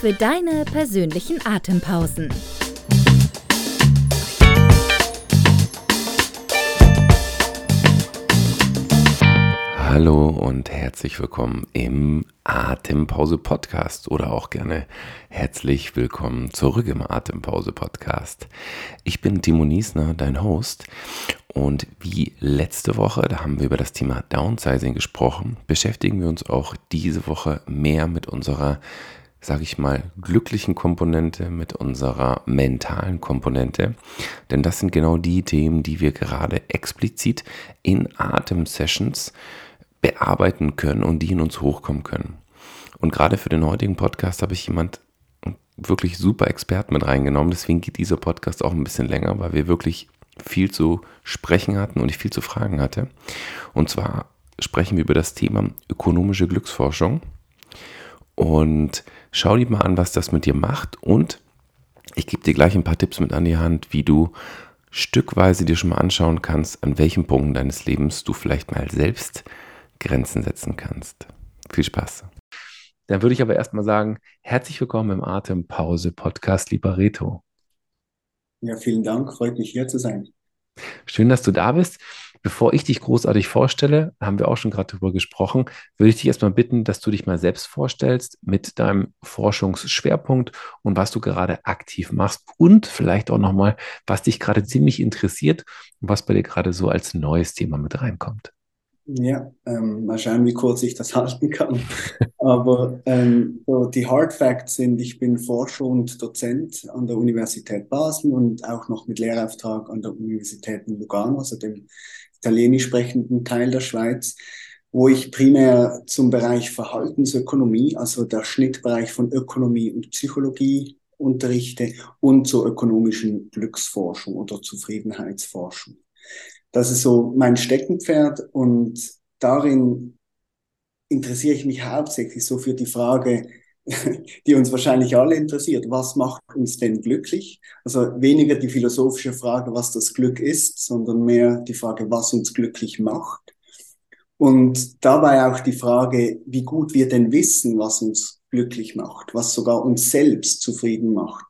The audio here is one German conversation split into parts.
für deine persönlichen Atempausen. Hallo und herzlich willkommen im Atempause Podcast oder auch gerne herzlich willkommen zurück im Atempause Podcast. Ich bin Timo Niesner, dein Host und wie letzte Woche, da haben wir über das Thema Downsizing gesprochen, beschäftigen wir uns auch diese Woche mehr mit unserer sage ich mal, glücklichen Komponente, mit unserer mentalen Komponente. Denn das sind genau die Themen, die wir gerade explizit in Atem-Sessions bearbeiten können und die in uns hochkommen können. Und gerade für den heutigen Podcast habe ich jemand wirklich super Experten mit reingenommen. Deswegen geht dieser Podcast auch ein bisschen länger, weil wir wirklich viel zu sprechen hatten und ich viel zu fragen hatte. Und zwar sprechen wir über das Thema ökonomische Glücksforschung. Und Schau dir mal an, was das mit dir macht und ich gebe dir gleich ein paar Tipps mit an die Hand, wie du stückweise dir schon mal anschauen kannst, an welchen Punkten deines Lebens du vielleicht mal selbst Grenzen setzen kannst. Viel Spaß. Dann würde ich aber erstmal sagen, herzlich willkommen im Atempause Podcast, lieber Reto. Ja, vielen Dank, freut mich hier zu sein. Schön, dass du da bist. Bevor ich dich großartig vorstelle, haben wir auch schon gerade darüber gesprochen, würde ich dich erstmal bitten, dass du dich mal selbst vorstellst mit deinem Forschungsschwerpunkt und was du gerade aktiv machst und vielleicht auch nochmal, was dich gerade ziemlich interessiert und was bei dir gerade so als neues Thema mit reinkommt. Ja, ähm, mal schauen, wie kurz ich das halten kann. Aber ähm, so die Hard Facts sind, ich bin Forscher und Dozent an der Universität Basel und auch noch mit Lehrauftrag an der Universität in Lugano, also dem italienisch sprechenden Teil der Schweiz, wo ich primär zum Bereich Verhaltensökonomie, also der Schnittbereich von Ökonomie und Psychologie unterrichte und zur ökonomischen Glücksforschung oder Zufriedenheitsforschung. Das ist so mein Steckenpferd und darin interessiere ich mich hauptsächlich so für die Frage, die uns wahrscheinlich alle interessiert. Was macht uns denn glücklich? Also weniger die philosophische Frage, was das Glück ist, sondern mehr die Frage, was uns glücklich macht. Und dabei auch die Frage, wie gut wir denn wissen, was uns glücklich macht, was sogar uns selbst zufrieden macht.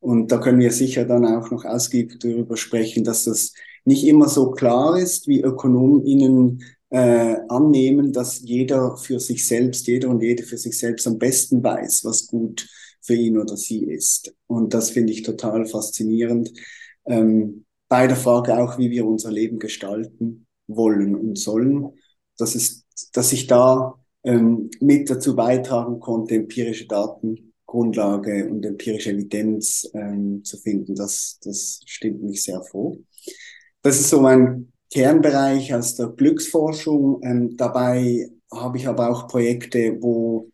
Und da können wir sicher dann auch noch ausgiebig darüber sprechen, dass das nicht immer so klar ist, wie ÖkonomInnen äh, annehmen, dass jeder für sich selbst, jeder und jede für sich selbst am besten weiß, was gut für ihn oder sie ist. Und das finde ich total faszinierend. Ähm, bei der Frage auch, wie wir unser Leben gestalten wollen und sollen. Das ist, dass ich da ähm, mit dazu beitragen konnte, empirische Datengrundlage und empirische Evidenz ähm, zu finden. Das, das stimmt mich sehr froh. Das ist so mein Kernbereich aus der Glücksforschung. Ähm, dabei habe ich aber auch Projekte, wo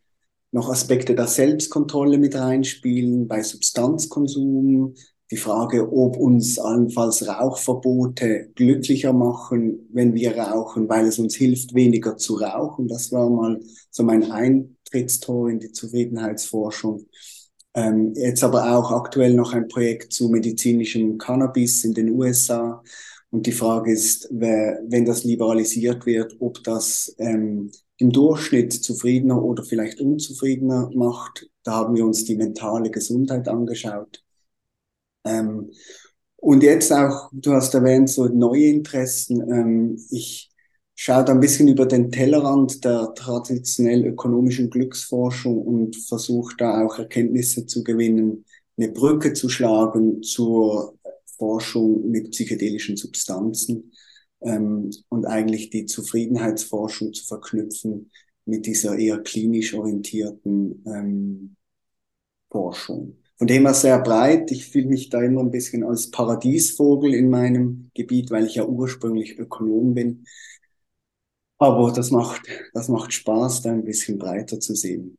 noch Aspekte der Selbstkontrolle mit reinspielen, bei Substanzkonsum, die Frage, ob uns allenfalls Rauchverbote glücklicher machen, wenn wir rauchen, weil es uns hilft, weniger zu rauchen. Das war mal so mein Eintrittstor in die Zufriedenheitsforschung. Ähm, jetzt aber auch aktuell noch ein Projekt zu medizinischem Cannabis in den USA, und die Frage ist, wenn das liberalisiert wird, ob das ähm, im Durchschnitt zufriedener oder vielleicht unzufriedener macht. Da haben wir uns die mentale Gesundheit angeschaut. Ähm, und jetzt auch, du hast erwähnt, so neue Interessen. Ähm, ich schaue da ein bisschen über den Tellerrand der traditionell ökonomischen Glücksforschung und versuche da auch Erkenntnisse zu gewinnen, eine Brücke zu schlagen zur Forschung mit psychedelischen Substanzen ähm, und eigentlich die Zufriedenheitsforschung zu verknüpfen mit dieser eher klinisch orientierten ähm, Forschung. Von dem her sehr breit. Ich fühle mich da immer ein bisschen als Paradiesvogel in meinem Gebiet, weil ich ja ursprünglich Ökonom bin. Aber das macht, das macht Spaß, da ein bisschen breiter zu sehen.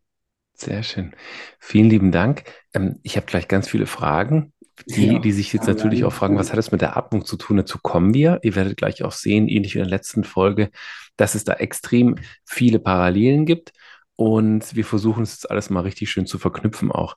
Sehr schön. Vielen lieben Dank. Ähm, ich habe gleich ganz viele Fragen, die, ja, die sich jetzt natürlich auch fragen, was hat es mit der Atmung zu tun? Dazu kommen wir. Ihr werdet gleich auch sehen, ähnlich wie in der letzten Folge, dass es da extrem viele Parallelen gibt. Und wir versuchen es jetzt alles mal richtig schön zu verknüpfen auch.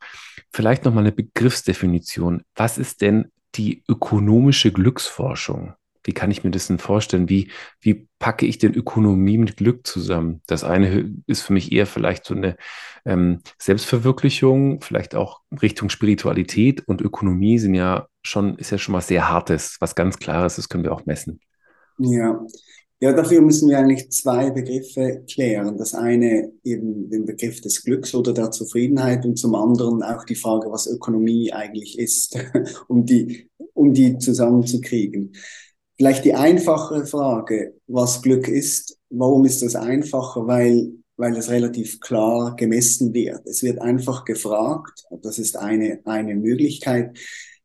Vielleicht nochmal eine Begriffsdefinition. Was ist denn die ökonomische Glücksforschung? Wie kann ich mir das denn vorstellen? Wie, wie packe ich denn Ökonomie mit Glück zusammen? Das eine ist für mich eher vielleicht so eine ähm, Selbstverwirklichung, vielleicht auch Richtung Spiritualität und Ökonomie sind ja schon, ist ja schon was sehr Hartes, was ganz Klares, das können wir auch messen. Ja. Ja, dafür müssen wir eigentlich zwei Begriffe klären. Das eine eben den Begriff des Glücks oder der Zufriedenheit und zum anderen auch die Frage, was Ökonomie eigentlich ist, um die, um die zusammenzukriegen. Vielleicht die einfachere Frage, was Glück ist. Warum ist das einfacher? Weil, weil es relativ klar gemessen wird. Es wird einfach gefragt, das ist eine, eine Möglichkeit,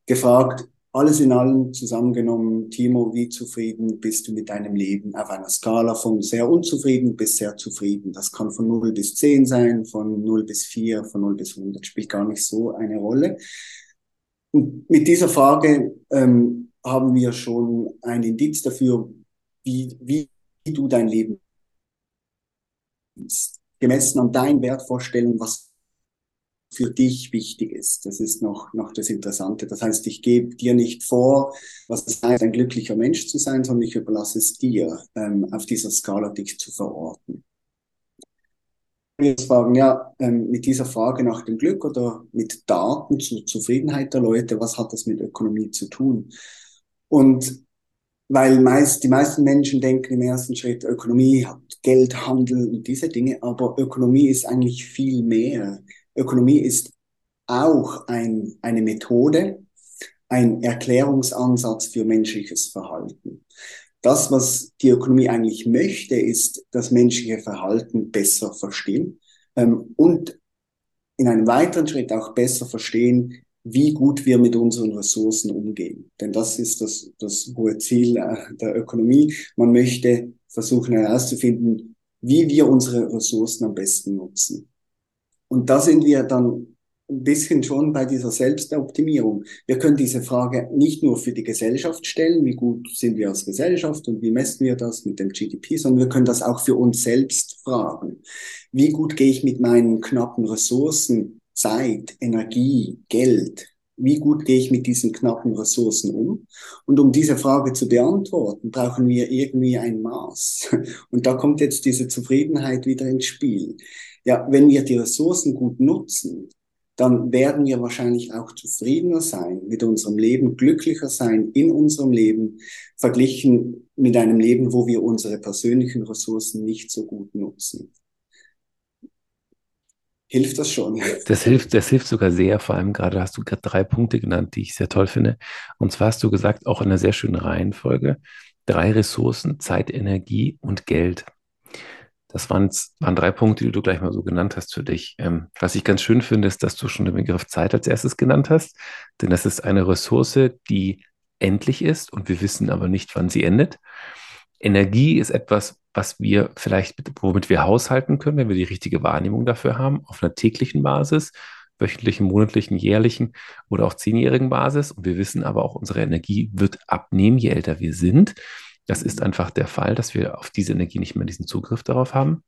gefragt, alles in allem zusammengenommen, Timo, wie zufrieden bist du mit deinem Leben auf einer Skala von sehr unzufrieden bis sehr zufrieden? Das kann von 0 bis 10 sein, von 0 bis 4, von 0 bis 100, spielt gar nicht so eine Rolle. Und mit dieser Frage ähm, haben wir schon ein Indiz dafür, wie, wie du dein Leben. Gemessen an deinen Wertvorstellungen, was für dich wichtig ist. Das ist noch, noch das Interessante. Das heißt, ich gebe dir nicht vor, was es heißt, ein glücklicher Mensch zu sein, sondern ich überlasse es dir, ähm, auf dieser Skala dich zu verorten. Wir fragen, ja, ähm, mit dieser Frage nach dem Glück oder mit Daten zur Zufriedenheit der Leute, was hat das mit Ökonomie zu tun? Und weil meist, die meisten Menschen denken im ersten Schritt, Ökonomie Geld, Handel und diese Dinge, aber Ökonomie ist eigentlich viel mehr. Ökonomie ist auch ein, eine Methode, ein Erklärungsansatz für menschliches Verhalten. Das, was die Ökonomie eigentlich möchte, ist das menschliche Verhalten besser verstehen ähm, und in einem weiteren Schritt auch besser verstehen, wie gut wir mit unseren Ressourcen umgehen. Denn das ist das, das hohe Ziel äh, der Ökonomie. Man möchte versuchen herauszufinden, wie wir unsere Ressourcen am besten nutzen. Und da sind wir dann ein bisschen schon bei dieser Selbstoptimierung. Wir können diese Frage nicht nur für die Gesellschaft stellen, wie gut sind wir als Gesellschaft und wie messen wir das mit dem GDP, sondern wir können das auch für uns selbst fragen. Wie gut gehe ich mit meinen knappen Ressourcen Zeit, Energie, Geld. Wie gut gehe ich mit diesen knappen Ressourcen um? Und um diese Frage zu beantworten, brauchen wir irgendwie ein Maß. Und da kommt jetzt diese Zufriedenheit wieder ins Spiel. Ja, wenn wir die Ressourcen gut nutzen, dann werden wir wahrscheinlich auch zufriedener sein mit unserem Leben, glücklicher sein in unserem Leben, verglichen mit einem Leben, wo wir unsere persönlichen Ressourcen nicht so gut nutzen hilft das schon. Das hilft, das hilft sogar sehr. Vor allem gerade hast du gerade drei Punkte genannt, die ich sehr toll finde. Und zwar hast du gesagt, auch in einer sehr schönen Reihenfolge, drei Ressourcen, Zeit, Energie und Geld. Das waren, waren drei Punkte, die du gleich mal so genannt hast für dich. Ähm, was ich ganz schön finde, ist, dass du schon den Begriff Zeit als erstes genannt hast. Denn das ist eine Ressource, die endlich ist und wir wissen aber nicht, wann sie endet. Energie ist etwas, was wir vielleicht, womit wir haushalten können, wenn wir die richtige Wahrnehmung dafür haben, auf einer täglichen Basis, wöchentlichen, monatlichen, jährlichen oder auch zehnjährigen Basis. Und wir wissen aber auch, unsere Energie wird abnehmen, je älter wir sind. Das ist einfach der Fall, dass wir auf diese Energie nicht mehr diesen Zugriff darauf haben.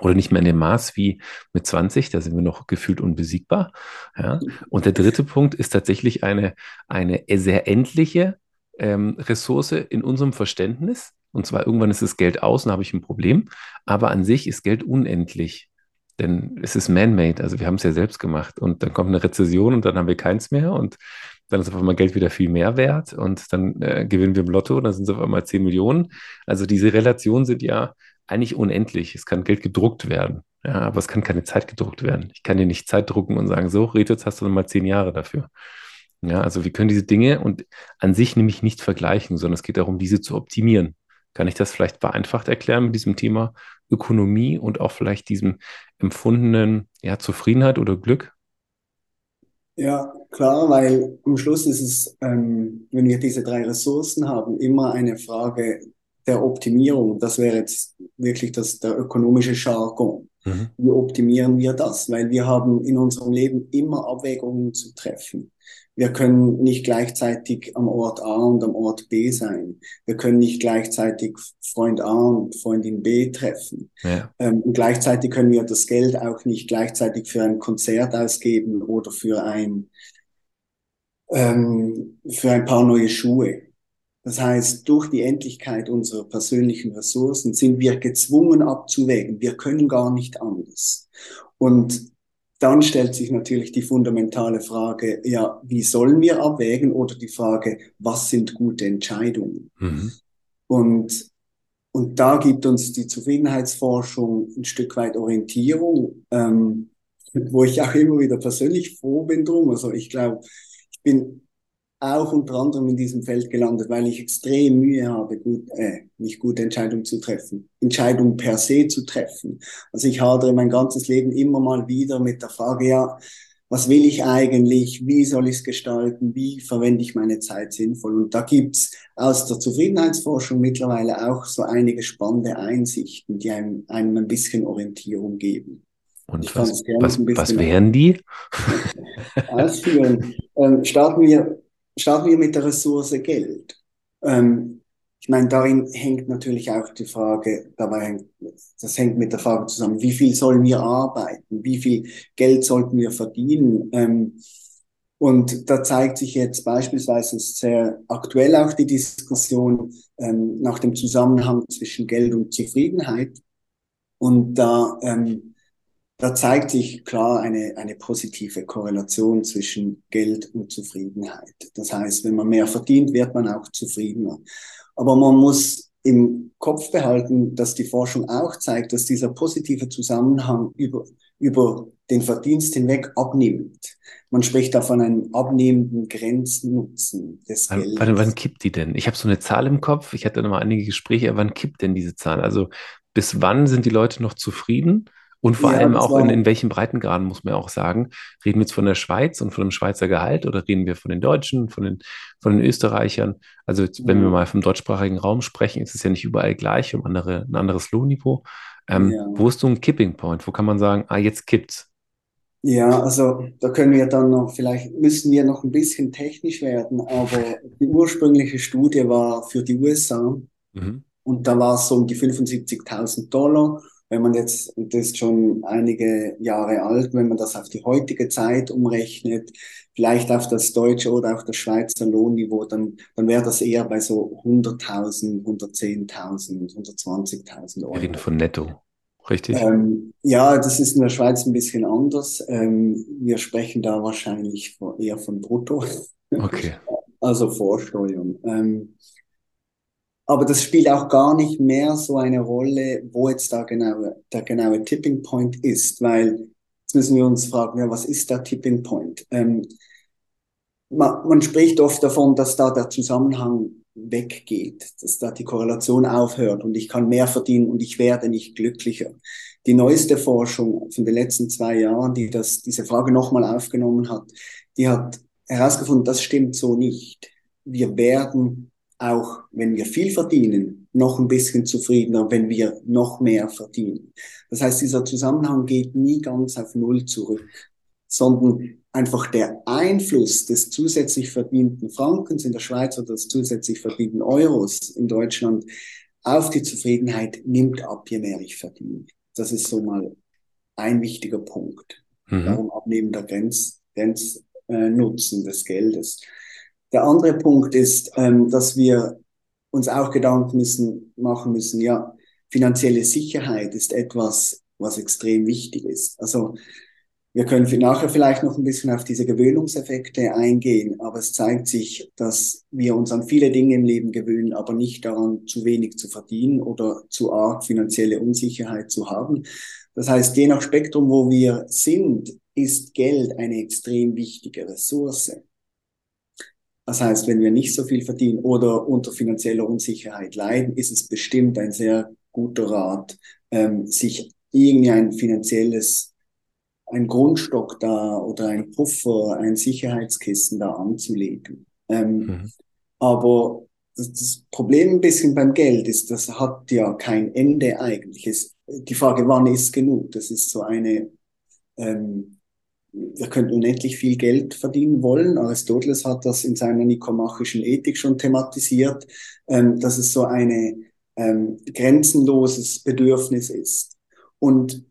Oder nicht mehr in dem Maß wie mit 20, da sind wir noch gefühlt unbesiegbar. Ja. Und der dritte Punkt ist tatsächlich eine, eine sehr endliche ähm, Ressource in unserem Verständnis, und zwar irgendwann ist das Geld aus und habe ich ein Problem. Aber an sich ist Geld unendlich. Denn es ist man-made, also wir haben es ja selbst gemacht. Und dann kommt eine Rezession und dann haben wir keins mehr. Und dann ist auf einmal Geld wieder viel mehr wert. Und dann äh, gewinnen wir im Lotto und dann sind es auf einmal 10 Millionen. Also diese Relationen sind ja eigentlich unendlich. Es kann Geld gedruckt werden. Ja, aber es kann keine Zeit gedruckt werden. Ich kann dir nicht Zeit drucken und sagen, so, Reto, jetzt hast du nochmal zehn Jahre dafür. Ja, also wir können diese Dinge und an sich nämlich nicht vergleichen, sondern es geht darum, diese zu optimieren. Kann ich das vielleicht vereinfacht erklären mit diesem Thema Ökonomie und auch vielleicht diesem empfundenen ja, Zufriedenheit oder Glück? Ja, klar, weil am Schluss ist es, ähm, wenn wir diese drei Ressourcen haben, immer eine Frage der Optimierung. Das wäre jetzt wirklich das, der ökonomische Jargon. Mhm. Wie optimieren wir das? Weil wir haben in unserem Leben immer Abwägungen zu treffen. Wir können nicht gleichzeitig am Ort A und am Ort B sein. Wir können nicht gleichzeitig Freund A und Freundin B treffen. Ja. Ähm, und gleichzeitig können wir das Geld auch nicht gleichzeitig für ein Konzert ausgeben oder für ein, ähm, für ein paar neue Schuhe. Das heißt, durch die Endlichkeit unserer persönlichen Ressourcen sind wir gezwungen abzuwägen. Wir können gar nicht anders. Und dann stellt sich natürlich die fundamentale Frage, ja, wie sollen wir abwägen oder die Frage, was sind gute Entscheidungen? Mhm. Und, und da gibt uns die Zufriedenheitsforschung ein Stück weit Orientierung, ähm, wo ich auch immer wieder persönlich froh bin drum. Also ich glaube, ich bin auch unter anderem in diesem Feld gelandet, weil ich extrem Mühe habe, gut, äh, nicht gute Entscheidungen zu treffen, Entscheidungen per se zu treffen. Also ich hadere mein ganzes Leben immer mal wieder mit der Frage, ja, was will ich eigentlich, wie soll ich es gestalten, wie verwende ich meine Zeit sinnvoll. Und da gibt's aus der Zufriedenheitsforschung mittlerweile auch so einige spannende Einsichten, die einem, einem ein bisschen Orientierung geben. Und was, was, was wären die? Ausführen. Ähm, starten wir starten wir mit der Ressource Geld. Ähm, ich meine, darin hängt natürlich auch die Frage, dabei hängt, das hängt mit der Frage zusammen, wie viel sollen wir arbeiten, wie viel Geld sollten wir verdienen. Ähm, und da zeigt sich jetzt beispielsweise sehr aktuell auch die Diskussion ähm, nach dem Zusammenhang zwischen Geld und Zufriedenheit. Und da ähm, da zeigt sich klar eine, eine positive Korrelation zwischen Geld und Zufriedenheit. Das heißt, wenn man mehr verdient, wird man auch zufriedener. Aber man muss im Kopf behalten, dass die Forschung auch zeigt, dass dieser positive Zusammenhang über, über den Verdienst hinweg abnimmt. Man spricht da von einem abnehmenden Grenznutzen des Geldes. Wann, wann kippt die denn? Ich habe so eine Zahl im Kopf, ich hatte noch mal einige Gespräche, wann kippt denn diese Zahl? Also bis wann sind die Leute noch zufrieden? Und vor ja, allem auch in, in welchen Breitengraden, muss man auch sagen. Reden wir jetzt von der Schweiz und von dem Schweizer Gehalt oder reden wir von den Deutschen, von den, von den Österreichern? Also jetzt, wenn wir mal vom deutschsprachigen Raum sprechen, ist es ja nicht überall gleich, um andere, ein anderes Lohnniveau. Ähm, ja. Wo ist so ein Kipping Point? Wo kann man sagen, ah, jetzt kippt's? Ja, also da können wir dann noch, vielleicht müssen wir noch ein bisschen technisch werden, aber die ursprüngliche Studie war für die USA mhm. und da war es so um die 75.000 Dollar wenn man jetzt, das ist schon einige Jahre alt, wenn man das auf die heutige Zeit umrechnet, vielleicht auf das deutsche oder auf das Schweizer Lohnniveau, dann, dann wäre das eher bei so 100.000, 110.000, 120.000 Euro. Wir reden von netto, richtig? Ähm, ja, das ist in der Schweiz ein bisschen anders. Ähm, wir sprechen da wahrscheinlich eher von Brutto. Okay. Also Vorsteuern. Ähm, aber das spielt auch gar nicht mehr so eine Rolle, wo jetzt da genau, der genaue Tipping Point ist, weil jetzt müssen wir uns fragen, ja, was ist der Tipping Point? Ähm, man, man spricht oft davon, dass da der Zusammenhang weggeht, dass da die Korrelation aufhört und ich kann mehr verdienen und ich werde nicht glücklicher. Die neueste Forschung von den letzten zwei Jahren, die das, diese Frage nochmal aufgenommen hat, die hat herausgefunden, das stimmt so nicht. Wir werden auch wenn wir viel verdienen, noch ein bisschen zufriedener, wenn wir noch mehr verdienen. Das heißt, dieser Zusammenhang geht nie ganz auf Null zurück, sondern einfach der Einfluss des zusätzlich verdienten Frankens in der Schweiz oder des zusätzlich verdienten Euros in Deutschland auf die Zufriedenheit nimmt ab, je mehr ich verdiene. Das ist so mal ein wichtiger Punkt. Mhm. Darum abnehmender Grenz, Grenznutzen äh, des Geldes. Der andere Punkt ist, ähm, dass wir uns auch Gedanken müssen, machen müssen, ja, finanzielle Sicherheit ist etwas, was extrem wichtig ist. Also wir können nachher vielleicht noch ein bisschen auf diese Gewöhnungseffekte eingehen, aber es zeigt sich, dass wir uns an viele Dinge im Leben gewöhnen, aber nicht daran, zu wenig zu verdienen oder zu arg finanzielle Unsicherheit zu haben. Das heißt, je nach Spektrum, wo wir sind, ist Geld eine extrem wichtige Ressource. Das heißt, wenn wir nicht so viel verdienen oder unter finanzieller Unsicherheit leiden, ist es bestimmt ein sehr guter Rat, ähm, sich irgendwie ein finanzielles, ein Grundstock da oder ein Puffer, ein Sicherheitskissen da anzulegen. Ähm, mhm. Aber das, das Problem ein bisschen beim Geld ist, das hat ja kein Ende eigentlich. Es, die Frage, wann ist genug? Das ist so eine, ähm, wir könnten unendlich viel Geld verdienen wollen. Aristoteles hat das in seiner nikomachischen Ethik schon thematisiert, ähm, dass es so ein ähm, grenzenloses Bedürfnis ist. Und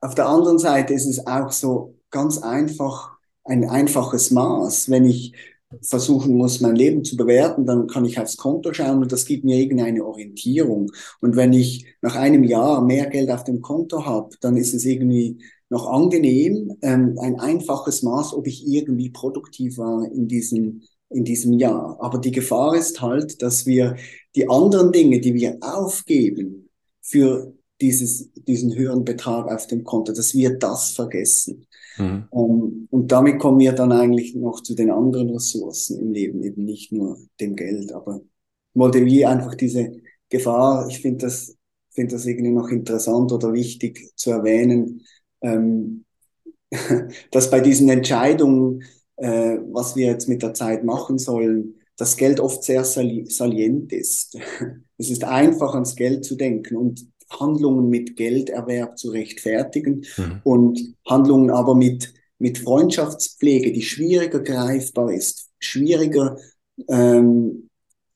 auf der anderen Seite ist es auch so ganz einfach, ein einfaches Maß. Wenn ich versuchen muss, mein Leben zu bewerten, dann kann ich aufs Konto schauen und das gibt mir irgendeine Orientierung. Und wenn ich nach einem Jahr mehr Geld auf dem Konto habe, dann ist es irgendwie noch angenehm, ähm, ein einfaches Maß, ob ich irgendwie produktiv war in diesem, in diesem Jahr. Aber die Gefahr ist halt, dass wir die anderen Dinge, die wir aufgeben für dieses, diesen höheren Betrag auf dem Konto, dass wir das vergessen. Mhm. Um, ähm, und damit kommen wir dann eigentlich noch zu den anderen Ressourcen im Leben, eben nicht nur dem Geld. Aber ich wollte wie einfach diese Gefahr, ich finde das, finde das irgendwie noch interessant oder wichtig zu erwähnen, ähm, dass bei diesen Entscheidungen, äh, was wir jetzt mit der Zeit machen sollen, das Geld oft sehr sali salient ist. es ist einfach ans Geld zu denken und Handlungen mit Gelderwerb zu rechtfertigen mhm. und Handlungen aber mit, mit Freundschaftspflege, die schwieriger greifbar ist, schwieriger, ähm,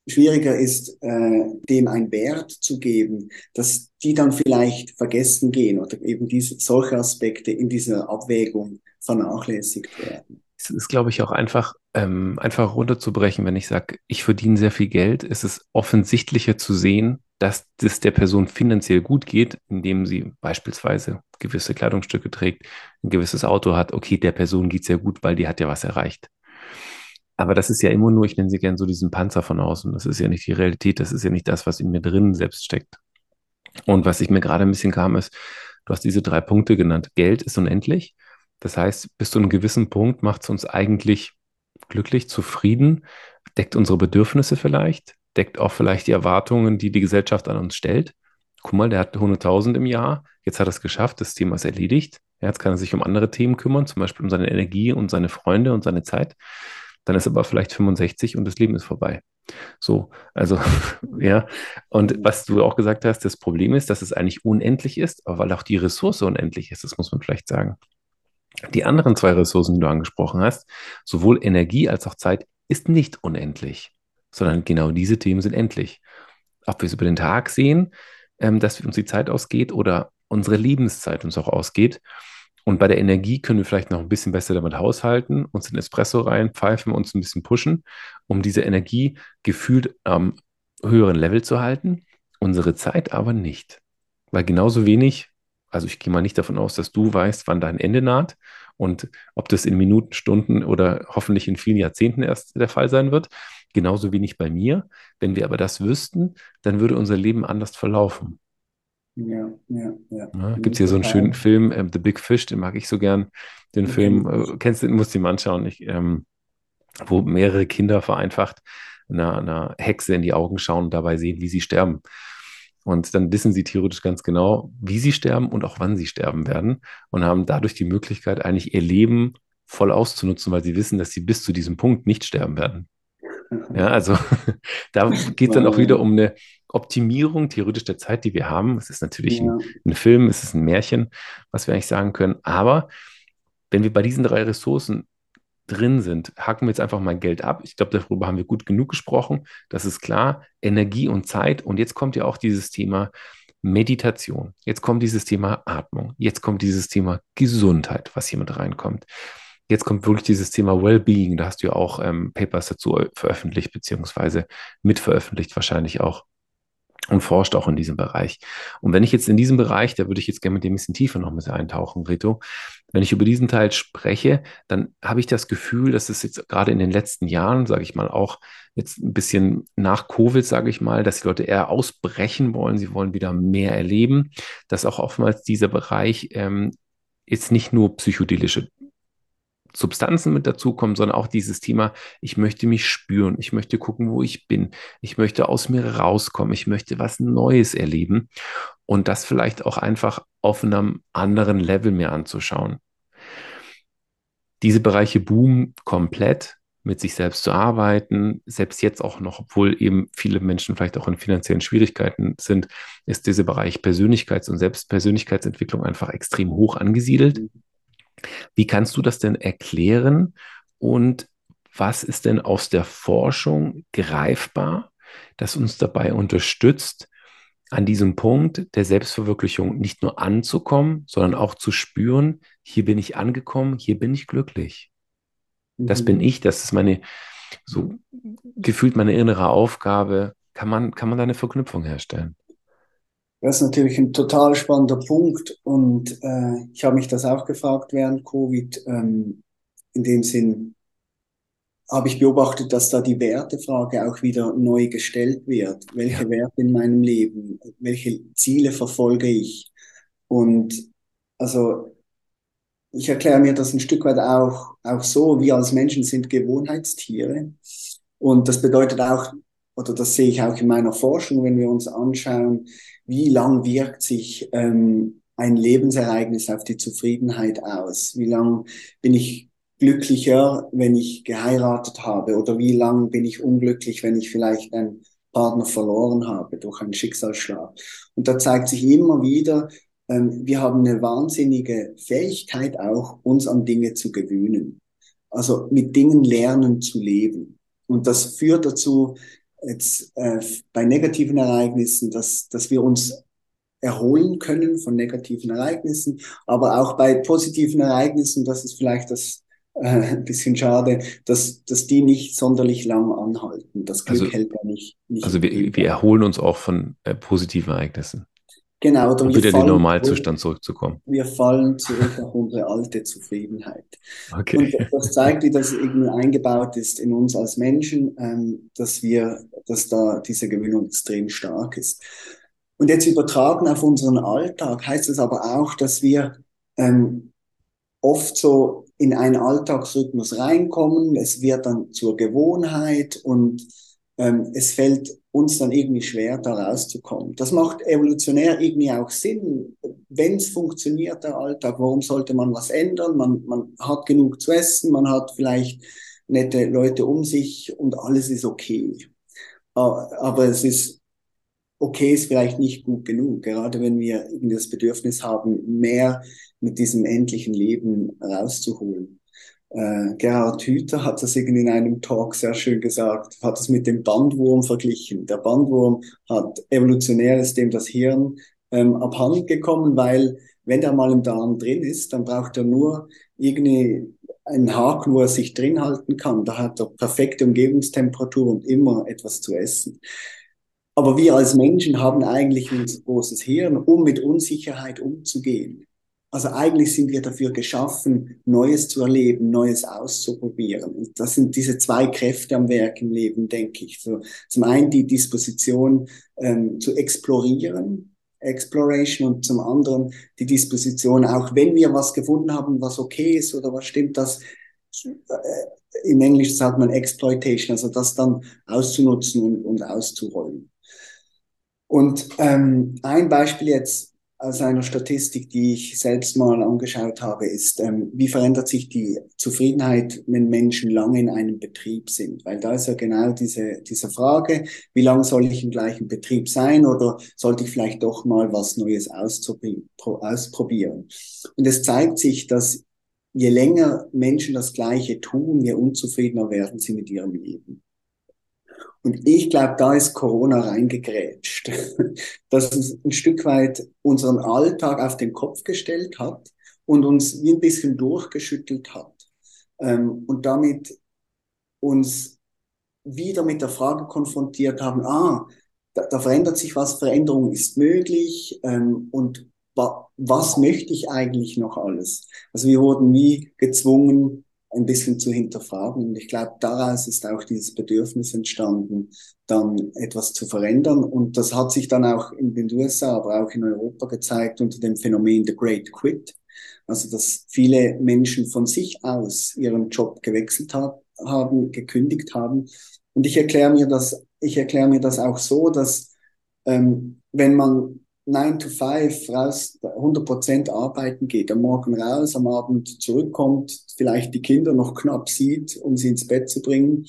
schwieriger ist, äh, dem ein Wert zu geben, dass die dann vielleicht vergessen gehen oder eben diese, solche Aspekte in dieser Abwägung vernachlässigt werden. Es ist, glaube ich, auch einfach, ähm, einfach runterzubrechen, wenn ich sage, ich verdiene sehr viel Geld, ist es offensichtlicher zu sehen, dass es der Person finanziell gut geht, indem sie beispielsweise gewisse Kleidungsstücke trägt, ein gewisses Auto hat. Okay, der Person geht sehr gut, weil die hat ja was erreicht. Aber das ist ja immer nur, ich nenne sie gern so diesen Panzer von außen. Das ist ja nicht die Realität, das ist ja nicht das, was in mir drin selbst steckt. Und was ich mir gerade ein bisschen kam, ist, du hast diese drei Punkte genannt. Geld ist unendlich. Das heißt, bis zu einem gewissen Punkt macht es uns eigentlich glücklich, zufrieden, deckt unsere Bedürfnisse vielleicht, deckt auch vielleicht die Erwartungen, die die Gesellschaft an uns stellt. Guck mal, der hat 100.000 im Jahr, jetzt hat er es geschafft, das Thema ist erledigt. Jetzt kann er sich um andere Themen kümmern, zum Beispiel um seine Energie und seine Freunde und seine Zeit. Dann ist er aber vielleicht 65 und das Leben ist vorbei. So, also, ja. Und was du auch gesagt hast, das Problem ist, dass es eigentlich unendlich ist, aber weil auch die Ressource unendlich ist, das muss man vielleicht sagen. Die anderen zwei Ressourcen, die du angesprochen hast, sowohl Energie als auch Zeit, ist nicht unendlich sondern genau diese Themen sind endlich. Ob wir es über den Tag sehen, ähm, dass uns die Zeit ausgeht oder unsere Lebenszeit uns auch ausgeht. Und bei der Energie können wir vielleicht noch ein bisschen besser damit haushalten, uns in Espresso reinpfeifen, uns ein bisschen pushen, um diese Energie gefühlt am höheren Level zu halten. Unsere Zeit aber nicht. Weil genauso wenig, also ich gehe mal nicht davon aus, dass du weißt, wann dein Ende naht und ob das in Minuten, Stunden oder hoffentlich in vielen Jahrzehnten erst der Fall sein wird genauso wenig bei mir. Wenn wir aber das wüssten, dann würde unser Leben anders verlaufen. Ja, ja, ja. ja Gibt es hier so einen schönen Film, äh, The Big Fish, den mag ich so gern. Den. Film, äh, kennst du, musst du ihn anschauen, ich, ähm, wo mehrere Kinder vereinfacht einer, einer Hexe in die Augen schauen und dabei sehen, wie sie sterben. Und dann wissen sie theoretisch ganz genau, wie sie sterben und auch wann sie sterben werden und haben dadurch die Möglichkeit, eigentlich ihr Leben voll auszunutzen, weil sie wissen, dass sie bis zu diesem Punkt nicht sterben werden. Ja, also da geht es dann auch wieder um eine Optimierung theoretisch der Zeit, die wir haben. Es ist natürlich ja. ein, ein, Film, es ist ein Märchen, was wir eigentlich sagen können. Aber wenn wir bei diesen drei Ressourcen drin sind, hacken wir jetzt einfach mal Geld ab. Ich glaube, darüber haben wir gut genug gesprochen. Das ist klar. Energie und Zeit. Und jetzt kommt ja auch dieses Thema Meditation. Jetzt kommt dieses Thema Atmung. Jetzt kommt dieses Thema Gesundheit, was hier mit reinkommt. Jetzt kommt wirklich dieses Thema Wellbeing. Da hast du ja auch ähm, Papers dazu veröffentlicht, beziehungsweise mitveröffentlicht wahrscheinlich auch und forscht auch in diesem Bereich. Und wenn ich jetzt in diesem Bereich, da würde ich jetzt gerne mit dir ein bisschen tiefer noch mit eintauchen, Rito, wenn ich über diesen Teil spreche, dann habe ich das Gefühl, dass es jetzt gerade in den letzten Jahren, sage ich mal, auch jetzt ein bisschen nach Covid, sage ich mal, dass die Leute eher ausbrechen wollen, sie wollen wieder mehr erleben, dass auch oftmals dieser Bereich ähm, jetzt nicht nur psychedelische Substanzen mit dazukommen, sondern auch dieses Thema, ich möchte mich spüren, ich möchte gucken, wo ich bin, ich möchte aus mir rauskommen, ich möchte was Neues erleben und das vielleicht auch einfach auf einem anderen Level mir anzuschauen. Diese Bereiche boomen komplett. mit sich selbst zu arbeiten. Selbst jetzt auch noch, obwohl eben viele Menschen vielleicht auch in finanziellen Schwierigkeiten sind, ist dieser Bereich Persönlichkeits- und Selbstpersönlichkeitsentwicklung einfach extrem hoch angesiedelt. Wie kannst du das denn erklären und was ist denn aus der Forschung greifbar, das uns dabei unterstützt, an diesem Punkt der Selbstverwirklichung nicht nur anzukommen, sondern auch zu spüren, hier bin ich angekommen, hier bin ich glücklich. Das bin mhm. ich, das ist meine, so gefühlt meine innere Aufgabe. Kann man, kann man da eine Verknüpfung herstellen? Das ist natürlich ein total spannender Punkt und äh, ich habe mich das auch gefragt während Covid. Ähm, in dem Sinn, habe ich beobachtet, dass da die Wertefrage auch wieder neu gestellt wird. Welche ja. Werte in meinem Leben? Welche Ziele verfolge ich? Und also ich erkläre mir das ein Stück weit auch, auch so, wir als Menschen sind Gewohnheitstiere. Und das bedeutet auch, oder das sehe ich auch in meiner Forschung, wenn wir uns anschauen, wie lang wirkt sich ähm, ein Lebensereignis auf die Zufriedenheit aus? Wie lang bin ich glücklicher, wenn ich geheiratet habe oder wie lang bin ich unglücklich, wenn ich vielleicht einen Partner verloren habe durch einen Schicksalsschlag. Und da zeigt sich immer wieder, ähm, wir haben eine wahnsinnige Fähigkeit auch, uns an Dinge zu gewöhnen. Also mit Dingen lernen zu leben. Und das führt dazu, jetzt äh, bei negativen Ereignissen, dass, dass wir uns erholen können von negativen Ereignissen, aber auch bei positiven Ereignissen, das ist vielleicht das äh, ein bisschen schade, dass, dass die nicht sonderlich lang anhalten. Das Glück also, hält ja nicht. nicht also wir, wir erholen uns auch von äh, positiven Ereignissen. Genau. Oder um wieder in den Normalzustand zurückzukommen. Wir fallen zurück auf unsere alte Zufriedenheit. Okay. Und das zeigt, wie das irgendwie eingebaut ist in uns als Menschen, ähm, dass wir, dass da diese Gewöhnung extrem stark ist. Und jetzt übertragen auf unseren Alltag heißt es aber auch, dass wir ähm, oft so in einen Alltagsrhythmus reinkommen. Es wird dann zur Gewohnheit und ähm, es fällt uns dann irgendwie schwer, da rauszukommen. Das macht evolutionär irgendwie auch Sinn. Wenn es funktioniert, der Alltag, warum sollte man was ändern? Man, man hat genug zu essen, man hat vielleicht nette Leute um sich und alles ist okay. Aber es ist okay, ist vielleicht nicht gut genug, gerade wenn wir das Bedürfnis haben, mehr mit diesem endlichen Leben rauszuholen. Äh, Gerhard Hüther hat das irgendwie in einem Talk sehr schön gesagt, hat es mit dem Bandwurm verglichen. Der Bandwurm hat evolutionär ist dem das Hirn ähm, abhanden gekommen, weil wenn der mal im Darm drin ist, dann braucht er nur irgendwie einen Haken, wo er sich drin halten kann. Da hat er perfekte Umgebungstemperatur und immer etwas zu essen. Aber wir als Menschen haben eigentlich ein großes Hirn, um mit Unsicherheit umzugehen. Also eigentlich sind wir dafür geschaffen, Neues zu erleben, Neues auszuprobieren. Und das sind diese zwei Kräfte am Werk im Leben, denke ich. So, zum einen die Disposition ähm, zu explorieren, Exploration, und zum anderen die Disposition, auch wenn wir was gefunden haben, was okay ist oder was stimmt, das äh, im Englischen sagt man Exploitation, also das dann auszunutzen und, und auszurollen. Und ähm, ein Beispiel jetzt aus einer Statistik, die ich selbst mal angeschaut habe, ist, ähm, wie verändert sich die Zufriedenheit, wenn Menschen lange in einem Betrieb sind? Weil da ist ja genau diese, diese Frage, wie lange soll ich im gleichen Betrieb sein oder sollte ich vielleicht doch mal was Neues ausprobieren? Und es zeigt sich, dass je länger Menschen das Gleiche tun, je unzufriedener werden sie mit ihrem Leben. Und ich glaube, da ist Corona reingegrätscht, dass es ein Stück weit unseren Alltag auf den Kopf gestellt hat und uns wie ein bisschen durchgeschüttelt hat. Ähm, und damit uns wieder mit der Frage konfrontiert haben, ah, da, da verändert sich was, Veränderung ist möglich ähm, und wa was möchte ich eigentlich noch alles? Also wir wurden wie gezwungen, ein bisschen zu hinterfragen. Und ich glaube, daraus ist auch dieses Bedürfnis entstanden, dann etwas zu verändern. Und das hat sich dann auch in den USA, aber auch in Europa gezeigt unter dem Phänomen The Great Quit. Also, dass viele Menschen von sich aus ihren Job gewechselt hat, haben, gekündigt haben. Und ich erkläre mir das, ich erkläre mir das auch so, dass ähm, wenn man 9 to 5 raus, 100% arbeiten geht, am Morgen raus, am Abend zurückkommt, vielleicht die Kinder noch knapp sieht, um sie ins Bett zu bringen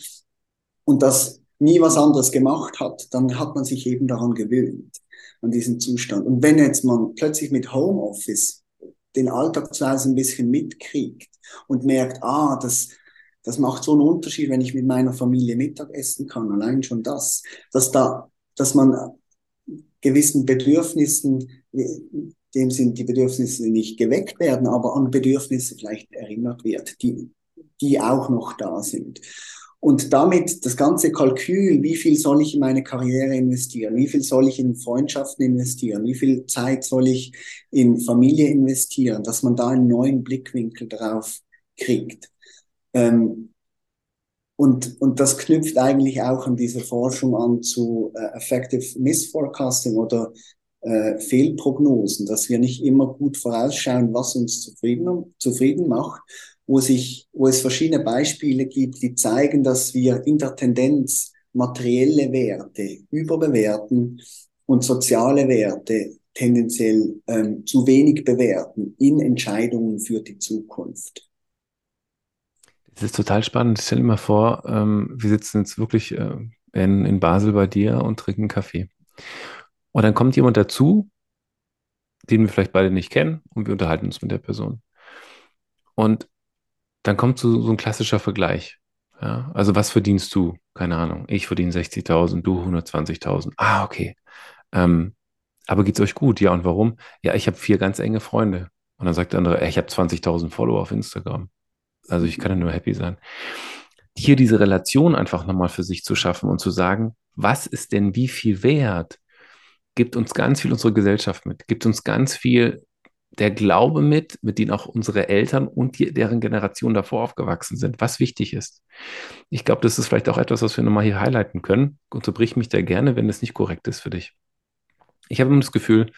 und das nie was anderes gemacht hat, dann hat man sich eben daran gewöhnt, an diesen Zustand. Und wenn jetzt man plötzlich mit Homeoffice den Alltag zu Hause ein bisschen mitkriegt und merkt, ah, das, das macht so einen Unterschied, wenn ich mit meiner Familie Mittag essen kann, allein schon das, dass da, dass man gewissen Bedürfnissen, dem sind die Bedürfnisse nicht geweckt werden, aber an Bedürfnisse vielleicht erinnert wird, die, die auch noch da sind. Und damit das ganze Kalkül, wie viel soll ich in meine Karriere investieren, wie viel soll ich in Freundschaften investieren, wie viel Zeit soll ich in Familie investieren, dass man da einen neuen Blickwinkel drauf kriegt. Ähm, und, und das knüpft eigentlich auch an diese Forschung an zu äh, Effective Misforecasting oder äh, Fehlprognosen, dass wir nicht immer gut vorausschauen, was uns zufrieden, zufrieden macht, wo, sich, wo es verschiedene Beispiele gibt, die zeigen, dass wir in der Tendenz materielle Werte überbewerten und soziale Werte tendenziell ähm, zu wenig bewerten in Entscheidungen für die Zukunft. Das ist total spannend. Stell dir mal vor, ähm, wir sitzen jetzt wirklich äh, in, in Basel bei dir und trinken Kaffee. Und dann kommt jemand dazu, den wir vielleicht beide nicht kennen, und wir unterhalten uns mit der Person. Und dann kommt so, so ein klassischer Vergleich. Ja? Also, was verdienst du? Keine Ahnung. Ich verdiene 60.000, du 120.000. Ah, okay. Ähm, aber geht's euch gut? Ja, und warum? Ja, ich habe vier ganz enge Freunde. Und dann sagt der andere, ich habe 20.000 Follower auf Instagram. Also ich kann ja nur happy sein. Hier diese Relation einfach nochmal für sich zu schaffen und zu sagen, was ist denn wie viel wert? Gibt uns ganz viel unsere Gesellschaft mit, gibt uns ganz viel der Glaube mit, mit dem auch unsere Eltern und die, deren Generation davor aufgewachsen sind, was wichtig ist. Ich glaube, das ist vielleicht auch etwas, was wir nochmal hier highlighten können. Unterbrich mich da gerne, wenn es nicht korrekt ist für dich. Ich habe immer das Gefühl,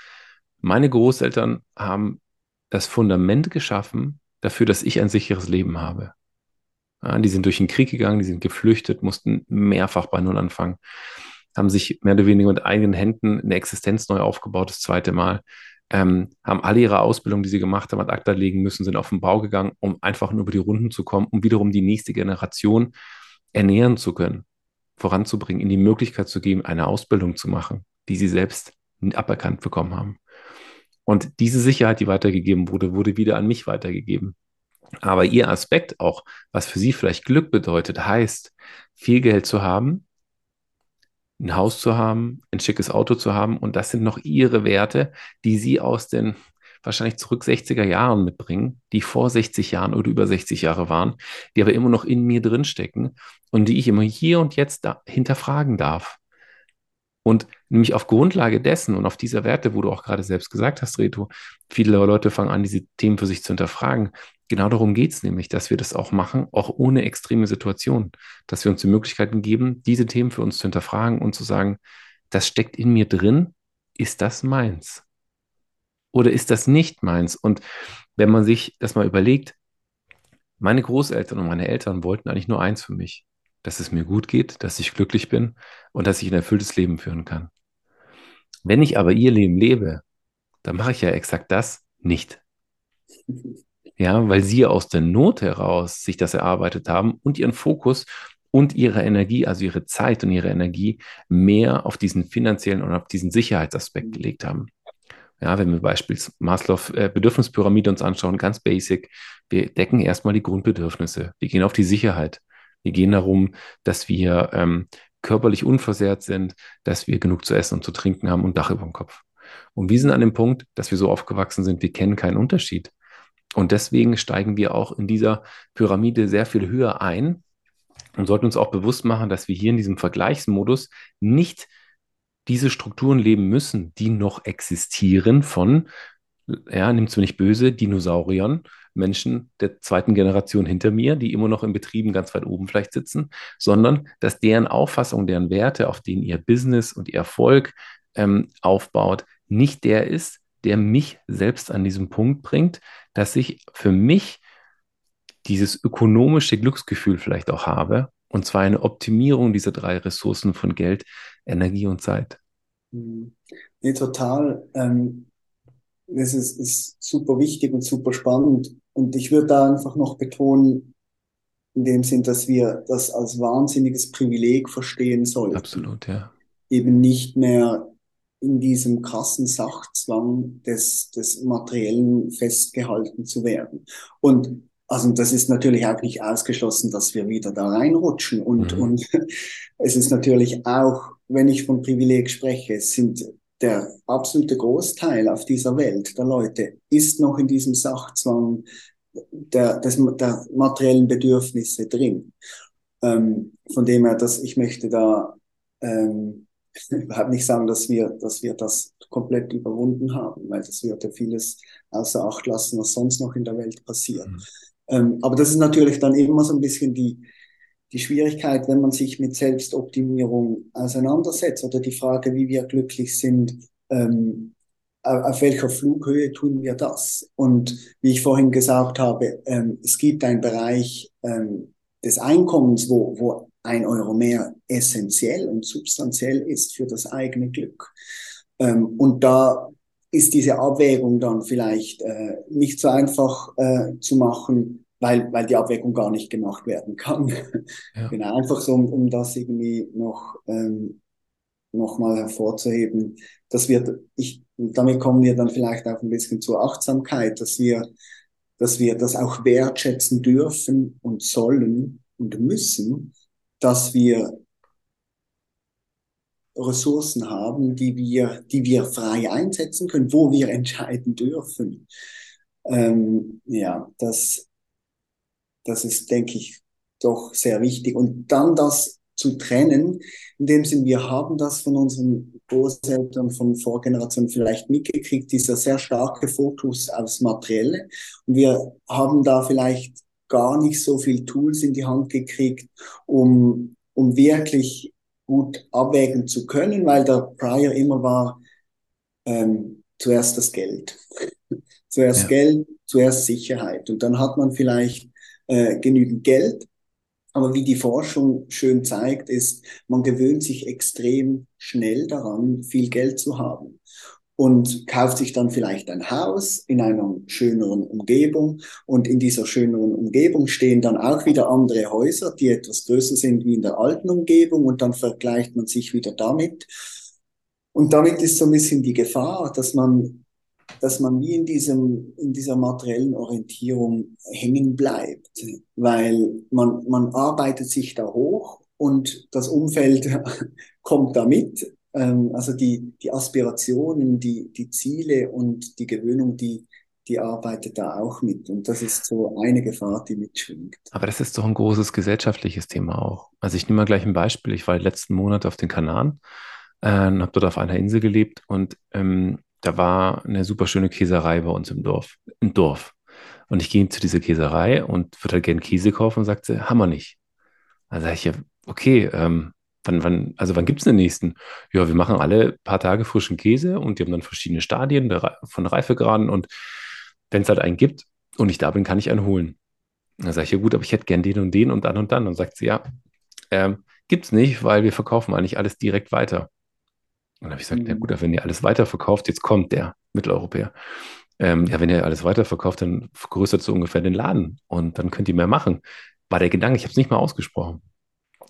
meine Großeltern haben das Fundament geschaffen, dafür, dass ich ein sicheres Leben habe. Ja, die sind durch den Krieg gegangen, die sind geflüchtet, mussten mehrfach bei Null anfangen, haben sich mehr oder weniger mit eigenen Händen eine Existenz neu aufgebaut, das zweite Mal, ähm, haben alle ihre Ausbildung, die sie gemacht haben, ad acta legen müssen, sind auf den Bau gegangen, um einfach nur über die Runden zu kommen, um wiederum die nächste Generation ernähren zu können, voranzubringen, ihnen die Möglichkeit zu geben, eine Ausbildung zu machen, die sie selbst aberkannt bekommen haben. Und diese Sicherheit, die weitergegeben wurde, wurde wieder an mich weitergegeben. Aber ihr Aspekt auch, was für sie vielleicht Glück bedeutet, heißt, viel Geld zu haben, ein Haus zu haben, ein schickes Auto zu haben. Und das sind noch ihre Werte, die sie aus den wahrscheinlich zurück 60er Jahren mitbringen, die vor 60 Jahren oder über 60 Jahre waren, die aber immer noch in mir drinstecken und die ich immer hier und jetzt da hinterfragen darf. Und nämlich auf Grundlage dessen und auf dieser Werte, wo du auch gerade selbst gesagt hast, Reto, viele Leute fangen an, diese Themen für sich zu hinterfragen. Genau darum geht es nämlich, dass wir das auch machen, auch ohne extreme Situationen, dass wir uns die Möglichkeiten geben, diese Themen für uns zu hinterfragen und zu sagen, das steckt in mir drin, ist das meins? Oder ist das nicht meins? Und wenn man sich das mal überlegt, meine Großeltern und meine Eltern wollten eigentlich nur eins für mich dass es mir gut geht, dass ich glücklich bin und dass ich ein erfülltes Leben führen kann. Wenn ich aber ihr Leben lebe, dann mache ich ja exakt das nicht. Ja, weil sie aus der Not heraus sich das erarbeitet haben und ihren Fokus und ihre Energie, also ihre Zeit und ihre Energie mehr auf diesen finanziellen und auf diesen Sicherheitsaspekt gelegt haben. Ja, wenn wir beispielsweise Maslow äh, Bedürfnispyramide uns anschauen, ganz basic, wir decken erstmal die Grundbedürfnisse. Wir gehen auf die Sicherheit. Wir gehen darum, dass wir ähm, körperlich unversehrt sind, dass wir genug zu essen und zu trinken haben und Dach über dem Kopf. Und wir sind an dem Punkt, dass wir so aufgewachsen sind, wir kennen keinen Unterschied. Und deswegen steigen wir auch in dieser Pyramide sehr viel höher ein und sollten uns auch bewusst machen, dass wir hier in diesem Vergleichsmodus nicht diese Strukturen leben müssen, die noch existieren von, ja, nimmst du nicht böse, Dinosauriern, Menschen der zweiten Generation hinter mir, die immer noch in Betrieben ganz weit oben vielleicht sitzen, sondern dass deren Auffassung, deren Werte, auf denen ihr Business und ihr Erfolg ähm, aufbaut, nicht der ist, der mich selbst an diesem Punkt bringt, dass ich für mich dieses ökonomische Glücksgefühl vielleicht auch habe, und zwar eine Optimierung dieser drei Ressourcen von Geld, Energie und Zeit. Mhm. Nee, total. Ähm, das ist, ist super wichtig und super spannend. Und ich würde da einfach noch betonen, in dem Sinn, dass wir das als wahnsinniges Privileg verstehen sollten. Absolut, ja. Eben nicht mehr in diesem krassen Sachzwang des, des Materiellen festgehalten zu werden. Und also das ist natürlich auch nicht ausgeschlossen, dass wir wieder da reinrutschen. Und, mhm. und es ist natürlich auch, wenn ich von Privileg spreche, es sind der absolute Großteil auf dieser Welt der Leute ist noch in diesem Sachzwang der, des, der materiellen Bedürfnisse drin. Ähm, von dem her, dass ich möchte da ähm, überhaupt nicht sagen, dass wir, dass wir das komplett überwunden haben, weil das wird ja vieles außer Acht lassen, was sonst noch in der Welt passiert. Mhm. Ähm, aber das ist natürlich dann immer so ein bisschen die, die Schwierigkeit, wenn man sich mit Selbstoptimierung auseinandersetzt oder die Frage, wie wir glücklich sind, ähm, auf welcher Flughöhe tun wir das? Und wie ich vorhin gesagt habe, ähm, es gibt einen Bereich ähm, des Einkommens, wo, wo ein Euro mehr essentiell und substanziell ist für das eigene Glück. Ähm, und da ist diese Abwägung dann vielleicht äh, nicht so einfach äh, zu machen, weil, weil die Abwägung gar nicht gemacht werden kann. Ja. genau, einfach so, um, um das irgendwie noch, ähm, noch mal hervorzuheben. Das wird, ich, damit kommen wir dann vielleicht auch ein bisschen zur Achtsamkeit, dass wir, dass wir das auch wertschätzen dürfen und sollen und müssen, dass wir Ressourcen haben, die wir, die wir frei einsetzen können, wo wir entscheiden dürfen. Ähm, ja, das, das ist, denke ich, doch sehr wichtig. Und dann das zu trennen, in dem Sinn, wir haben das von unseren Großeltern, von Vorgenerationen vielleicht mitgekriegt, dieser sehr starke Fokus aufs Materielle. Und wir haben da vielleicht gar nicht so viel Tools in die Hand gekriegt, um, um wirklich gut abwägen zu können, weil der Prior immer war, ähm, zuerst das Geld. zuerst ja. Geld, zuerst Sicherheit. Und dann hat man vielleicht äh, genügend Geld. Aber wie die Forschung schön zeigt, ist, man gewöhnt sich extrem schnell daran, viel Geld zu haben und kauft sich dann vielleicht ein Haus in einer schöneren Umgebung. Und in dieser schöneren Umgebung stehen dann auch wieder andere Häuser, die etwas größer sind wie in der alten Umgebung. Und dann vergleicht man sich wieder damit. Und damit ist so ein bisschen die Gefahr, dass man dass man wie in diesem, in dieser materiellen Orientierung hängen bleibt, weil man, man arbeitet sich da hoch und das Umfeld kommt da mit. Ähm, also die, die Aspirationen, die, die Ziele und die Gewöhnung, die, die arbeitet da auch mit. Und das ist so eine Gefahr, die mitschwingt. Aber das ist doch ein großes gesellschaftliches Thema auch. Also ich nehme mal gleich ein Beispiel. Ich war letzten Monat auf den Kanaren äh, habe dort auf einer Insel gelebt und ähm, da war eine super schöne Käserei bei uns im Dorf. Im Dorf. Und ich gehe zu dieser Käserei und würde halt gerne Käse kaufen und sagt sie, haben wir nicht. Dann sage ich ja, okay, ähm, wann, wann, also wann gibt es den nächsten? Ja, wir machen alle paar Tage frischen Käse und die haben dann verschiedene Stadien von Reifegraden und wenn es halt einen gibt und ich da bin, kann ich einen holen. Dann sage ich, ja gut, aber ich hätte gern den und den und dann und dann. Und sagt sie, ja, ähm, es nicht, weil wir verkaufen eigentlich alles direkt weiter. Und dann habe ich gesagt, ja mhm. gut, wenn ihr alles weiterverkauft, jetzt kommt der Mitteleuropäer. Ähm, ja, wenn ihr alles weiterverkauft, dann vergrößert so ungefähr den Laden und dann könnt ihr mehr machen. War der Gedanke, ich habe es nicht mal ausgesprochen.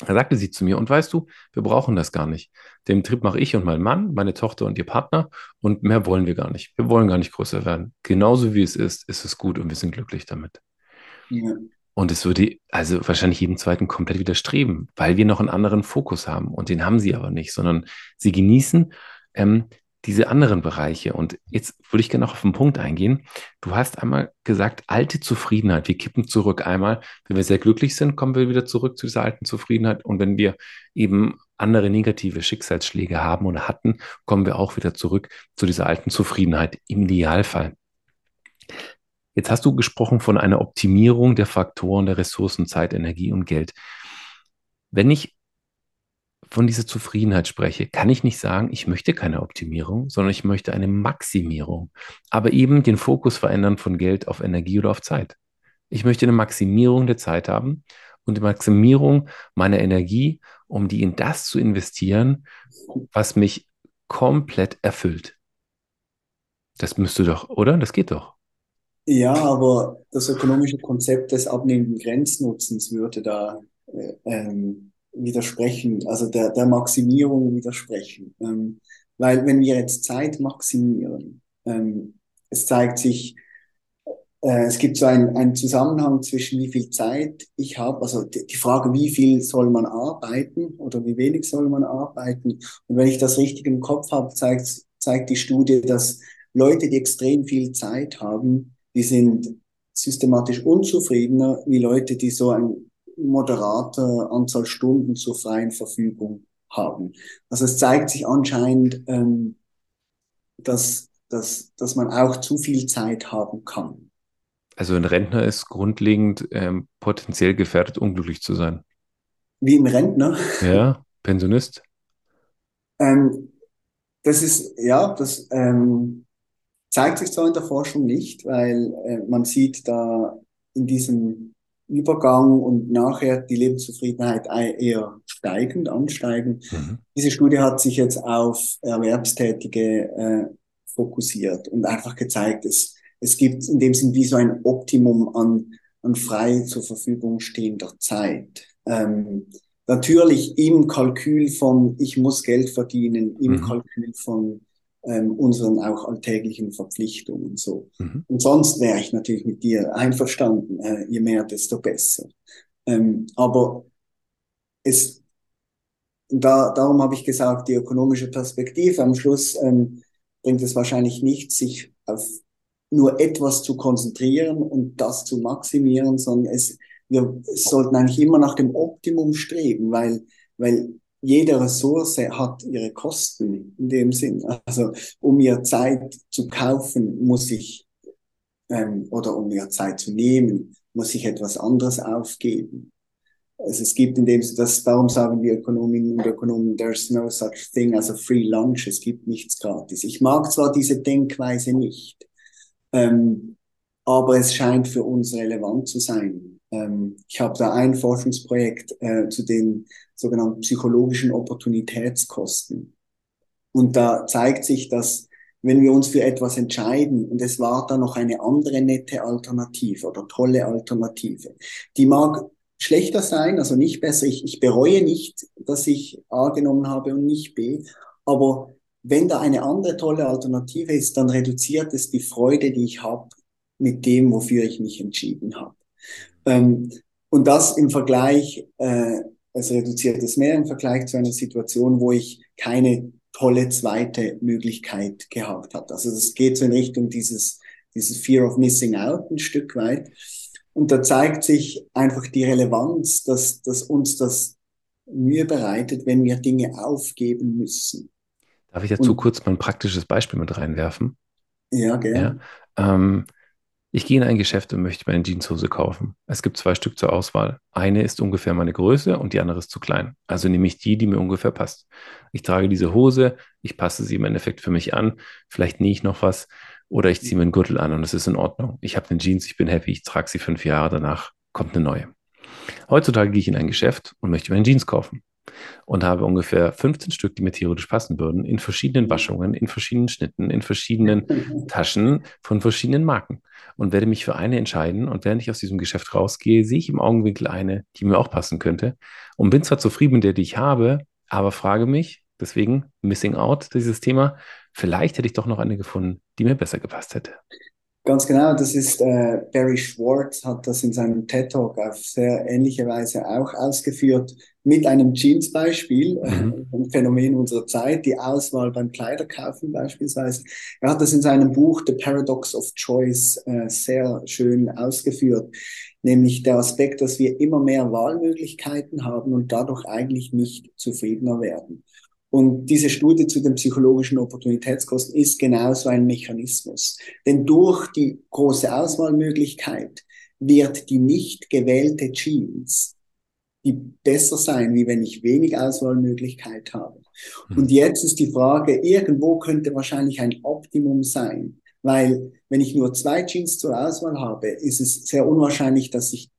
Da sagte sie zu mir, und weißt du, wir brauchen das gar nicht. Den Trip mache ich und mein Mann, meine Tochter und ihr Partner und mehr wollen wir gar nicht. Wir wollen gar nicht größer werden. Genauso wie es ist, ist es gut und wir sind glücklich damit. Ja. Und es würde also wahrscheinlich jedem zweiten komplett widerstreben, weil wir noch einen anderen Fokus haben. Und den haben sie aber nicht, sondern sie genießen ähm, diese anderen Bereiche. Und jetzt würde ich gerne noch auf den Punkt eingehen. Du hast einmal gesagt, alte Zufriedenheit. Wir kippen zurück. Einmal, wenn wir sehr glücklich sind, kommen wir wieder zurück zu dieser alten Zufriedenheit. Und wenn wir eben andere negative Schicksalsschläge haben oder hatten, kommen wir auch wieder zurück zu dieser alten Zufriedenheit im Idealfall. Jetzt hast du gesprochen von einer Optimierung der Faktoren der Ressourcen, Zeit, Energie und Geld. Wenn ich von dieser Zufriedenheit spreche, kann ich nicht sagen, ich möchte keine Optimierung, sondern ich möchte eine Maximierung. Aber eben den Fokus verändern von Geld auf Energie oder auf Zeit. Ich möchte eine Maximierung der Zeit haben und die Maximierung meiner Energie, um die in das zu investieren, was mich komplett erfüllt. Das müsste doch, oder? Das geht doch. Ja, aber das ökonomische Konzept des abnehmenden Grenznutzens würde da äh, ähm, widersprechen, also der, der Maximierung widersprechen. Ähm, weil wenn wir jetzt Zeit maximieren, ähm, es zeigt sich, äh, es gibt so einen, einen Zusammenhang zwischen wie viel Zeit ich habe, also die, die Frage, wie viel soll man arbeiten oder wie wenig soll man arbeiten. Und wenn ich das richtig im Kopf habe, zeigt, zeigt die Studie, dass Leute, die extrem viel Zeit haben, die sind systematisch unzufriedener wie Leute, die so ein moderate Anzahl Stunden zur freien Verfügung haben. Also es zeigt sich anscheinend, ähm, dass, dass, dass man auch zu viel Zeit haben kann. Also ein Rentner ist grundlegend ähm, potenziell gefährdet, unglücklich zu sein. Wie ein Rentner? Ja, Pensionist. Ähm, das ist, ja, das ähm, zeigt sich zwar in der Forschung nicht, weil äh, man sieht da in diesem Übergang und nachher die Lebenszufriedenheit eher steigend, ansteigend. Mhm. Diese Studie hat sich jetzt auf Erwerbstätige äh, fokussiert und einfach gezeigt, es, es gibt in dem Sinn wie so ein Optimum an, an frei zur Verfügung stehender Zeit. Ähm, natürlich im Kalkül von, ich muss Geld verdienen, im mhm. Kalkül von ähm, unseren auch alltäglichen Verpflichtungen so. Mhm. Und sonst wäre ich natürlich mit dir einverstanden, äh, je mehr, desto besser. Ähm, aber es, da, darum habe ich gesagt, die ökonomische Perspektive am Schluss ähm, bringt es wahrscheinlich nicht, sich auf nur etwas zu konzentrieren und das zu maximieren, sondern es, wir sollten eigentlich immer nach dem Optimum streben, weil, weil jede Ressource hat ihre Kosten in dem Sinn. Also um mir Zeit zu kaufen, muss ich, ähm, oder um mir Zeit zu nehmen, muss ich etwas anderes aufgeben. Also es gibt in dem Sinne, das, darum sagen die Ökonominnen und Ökonomen, there's no such thing as a free lunch, es gibt nichts gratis. Ich mag zwar diese Denkweise nicht, ähm, aber es scheint für uns relevant zu sein. Ähm, ich habe da ein Forschungsprojekt äh, zu den sogenannten psychologischen Opportunitätskosten. Und da zeigt sich, dass wenn wir uns für etwas entscheiden und es war da noch eine andere nette Alternative oder tolle Alternative, die mag schlechter sein, also nicht besser. Ich, ich bereue nicht, dass ich A genommen habe und nicht B, aber wenn da eine andere tolle Alternative ist, dann reduziert es die Freude, die ich habe mit dem, wofür ich mich entschieden habe. Ähm, und das im Vergleich, äh, es reduziert es mehr im Vergleich zu einer Situation, wo ich keine tolle zweite Möglichkeit gehabt habe. Also das geht so in Richtung dieses, dieses Fear of Missing Out ein Stück weit. Und da zeigt sich einfach die Relevanz, dass, dass uns das Mühe bereitet, wenn wir Dinge aufgeben müssen. Darf ich dazu Und, kurz mal ein praktisches Beispiel mit reinwerfen? Ja, gerne. Ja, ähm, ich gehe in ein Geschäft und möchte meine Jeanshose kaufen. Es gibt zwei Stück zur Auswahl. Eine ist ungefähr meine Größe und die andere ist zu klein. Also nehme ich die, die mir ungefähr passt. Ich trage diese Hose, ich passe sie im Endeffekt für mich an. Vielleicht nähe ich noch was oder ich ziehe mir einen Gürtel an und es ist in Ordnung. Ich habe eine Jeans, ich bin happy, ich trage sie fünf Jahre, danach kommt eine neue. Heutzutage gehe ich in ein Geschäft und möchte meine Jeans kaufen und habe ungefähr 15 Stück, die mir theoretisch passen würden, in verschiedenen Waschungen, in verschiedenen Schnitten, in verschiedenen Taschen von verschiedenen Marken und werde mich für eine entscheiden. Und während ich aus diesem Geschäft rausgehe, sehe ich im Augenwinkel eine, die mir auch passen könnte und bin zwar zufrieden mit der, die ich habe, aber frage mich, deswegen Missing Out, dieses Thema, vielleicht hätte ich doch noch eine gefunden, die mir besser gepasst hätte. Ganz genau, das ist äh, Barry Schwartz hat das in seinem TED Talk auf sehr ähnliche Weise auch ausgeführt mit einem Jeans-Beispiel, äh, mhm. ein Phänomen unserer Zeit, die Auswahl beim Kleiderkaufen beispielsweise. Er hat das in seinem Buch The Paradox of Choice äh, sehr schön ausgeführt, nämlich der Aspekt, dass wir immer mehr Wahlmöglichkeiten haben und dadurch eigentlich nicht zufriedener werden. Und diese Studie zu den psychologischen Opportunitätskosten ist genauso ein Mechanismus. Denn durch die große Auswahlmöglichkeit wird die nicht gewählte Jeans die besser sein, wie wenn ich wenig Auswahlmöglichkeit habe. Mhm. Und jetzt ist die Frage, irgendwo könnte wahrscheinlich ein Optimum sein, weil wenn ich nur zwei Jeans zur Auswahl habe, ist es sehr unwahrscheinlich, dass ich,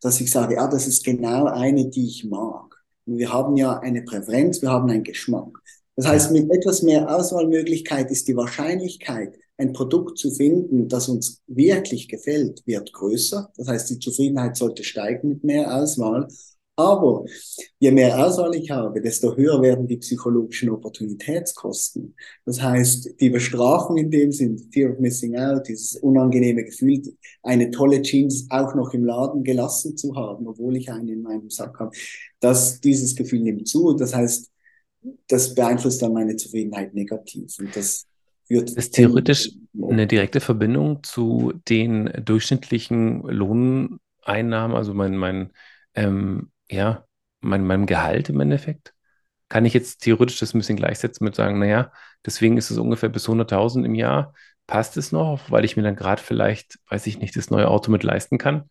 dass ich sage, ah, das ist genau eine, die ich mag. Wir haben ja eine Präferenz, wir haben einen Geschmack. Das heißt, mit etwas mehr Auswahlmöglichkeit ist die Wahrscheinlichkeit, ein Produkt zu finden, das uns wirklich gefällt, wird größer. Das heißt, die Zufriedenheit sollte steigen mit mehr Auswahl. Aber je mehr Auswahl ich habe, desto höher werden die psychologischen Opportunitätskosten. Das heißt, die Bestrafung in dem Sinn, Fear of Missing Out, dieses unangenehme Gefühl, eine tolle Jeans auch noch im Laden gelassen zu haben, obwohl ich eine in meinem Sack habe, dass dieses Gefühl nimmt zu. Das heißt, das beeinflusst dann meine Zufriedenheit negativ. Und das führt. Ist theoretisch eine direkte Verbindung zu den durchschnittlichen Lohneinnahmen, also mein, mein ähm, ja, mein, meinem Gehalt im Endeffekt? Kann ich jetzt theoretisch das ein bisschen gleichsetzen mit sagen, naja, deswegen ist es ungefähr bis 100.000 im Jahr, passt es noch, weil ich mir dann gerade vielleicht, weiß ich nicht, das neue Auto mit leisten kann.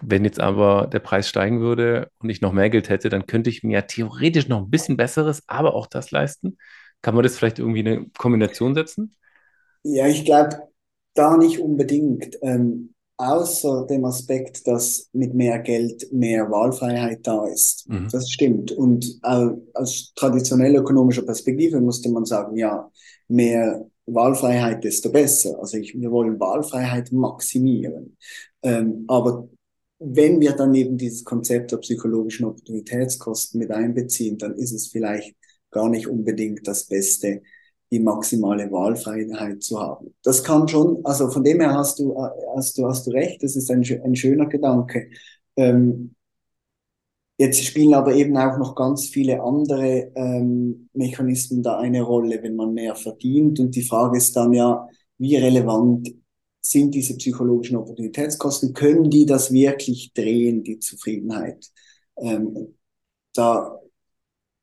Wenn jetzt aber der Preis steigen würde und ich noch mehr Geld hätte, dann könnte ich mir theoretisch noch ein bisschen besseres, aber auch das leisten. Kann man das vielleicht irgendwie in eine Kombination setzen? Ja, ich glaube, da nicht unbedingt. Ähm, außer dem Aspekt, dass mit mehr Geld mehr Wahlfreiheit da ist. Mhm. Das stimmt. Und aus traditioneller ökonomischer Perspektive musste man sagen, ja, mehr Wahlfreiheit, desto besser. Also ich, wir wollen Wahlfreiheit maximieren. Ähm, aber wenn wir dann eben dieses Konzept der psychologischen Opportunitätskosten mit einbeziehen, dann ist es vielleicht gar nicht unbedingt das Beste, die maximale Wahlfreiheit zu haben. Das kann schon, also von dem her hast du, hast du, hast du recht, das ist ein, ein schöner Gedanke. Ähm, jetzt spielen aber eben auch noch ganz viele andere ähm, Mechanismen da eine Rolle, wenn man mehr verdient. Und die Frage ist dann ja, wie relevant sind diese psychologischen Opportunitätskosten? Können die das wirklich drehen, die Zufriedenheit? Ähm, da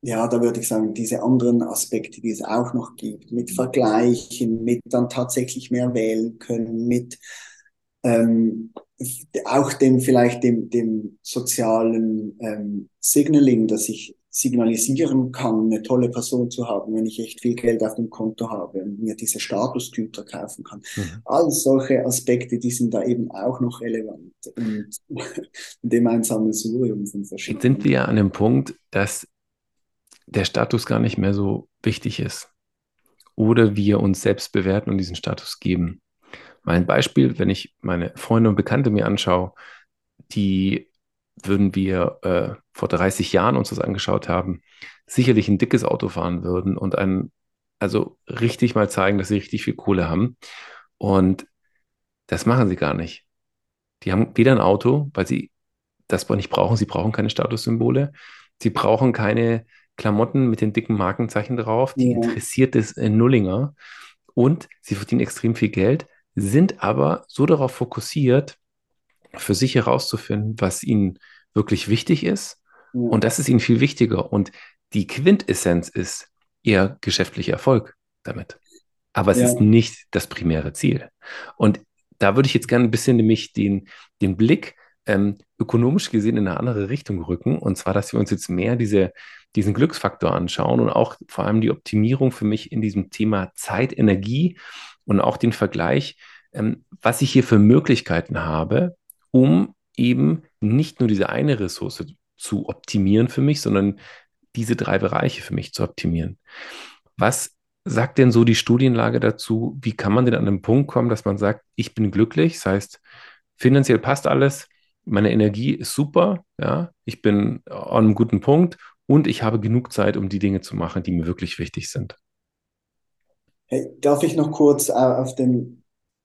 ja, da würde ich sagen, diese anderen Aspekte, die es auch noch gibt, mit Vergleichen, mit dann tatsächlich mehr wählen können, mit ähm, auch dem vielleicht dem, dem sozialen ähm, Signaling, dass ich signalisieren kann, eine tolle Person zu haben, wenn ich echt viel Geld auf dem Konto habe und mir diese Statusgüter kaufen kann. Mhm. All solche Aspekte, die sind da eben auch noch relevant und in dem ein Sammelsurium von verschiedenen. Jetzt sind wir ja an dem Punkt, dass der Status gar nicht mehr so wichtig ist. Oder wir uns selbst bewerten und diesen Status geben. Mein Beispiel, wenn ich meine Freunde und Bekannte mir anschaue, die würden wir äh, vor 30 Jahren uns das angeschaut haben, sicherlich ein dickes Auto fahren würden und ein, also richtig mal zeigen, dass sie richtig viel Kohle haben. Und das machen sie gar nicht. Die haben weder ein Auto, weil sie das nicht brauchen, sie brauchen keine Statussymbole, sie brauchen keine Klamotten mit den dicken Markenzeichen drauf, die ja. interessiert es in Nullinger und sie verdienen extrem viel Geld, sind aber so darauf fokussiert, für sich herauszufinden, was ihnen wirklich wichtig ist. Ja. Und das ist ihnen viel wichtiger. Und die Quintessenz ist ihr geschäftlicher Erfolg damit. Aber es ja. ist nicht das primäre Ziel. Und da würde ich jetzt gerne ein bisschen nämlich den, den Blick ähm, ökonomisch gesehen in eine andere Richtung rücken. Und zwar, dass wir uns jetzt mehr diese, diesen Glücksfaktor anschauen und auch vor allem die Optimierung für mich in diesem Thema Zeit, Energie und auch den Vergleich, ähm, was ich hier für Möglichkeiten habe, um eben nicht nur diese eine Ressource zu optimieren für mich, sondern diese drei Bereiche für mich zu optimieren. Was sagt denn so die Studienlage dazu? Wie kann man denn an den Punkt kommen, dass man sagt, ich bin glücklich? Das heißt, finanziell passt alles, meine Energie ist super, ja, ich bin an einem guten Punkt und ich habe genug Zeit, um die Dinge zu machen, die mir wirklich wichtig sind. Hey, darf ich noch kurz äh, auf den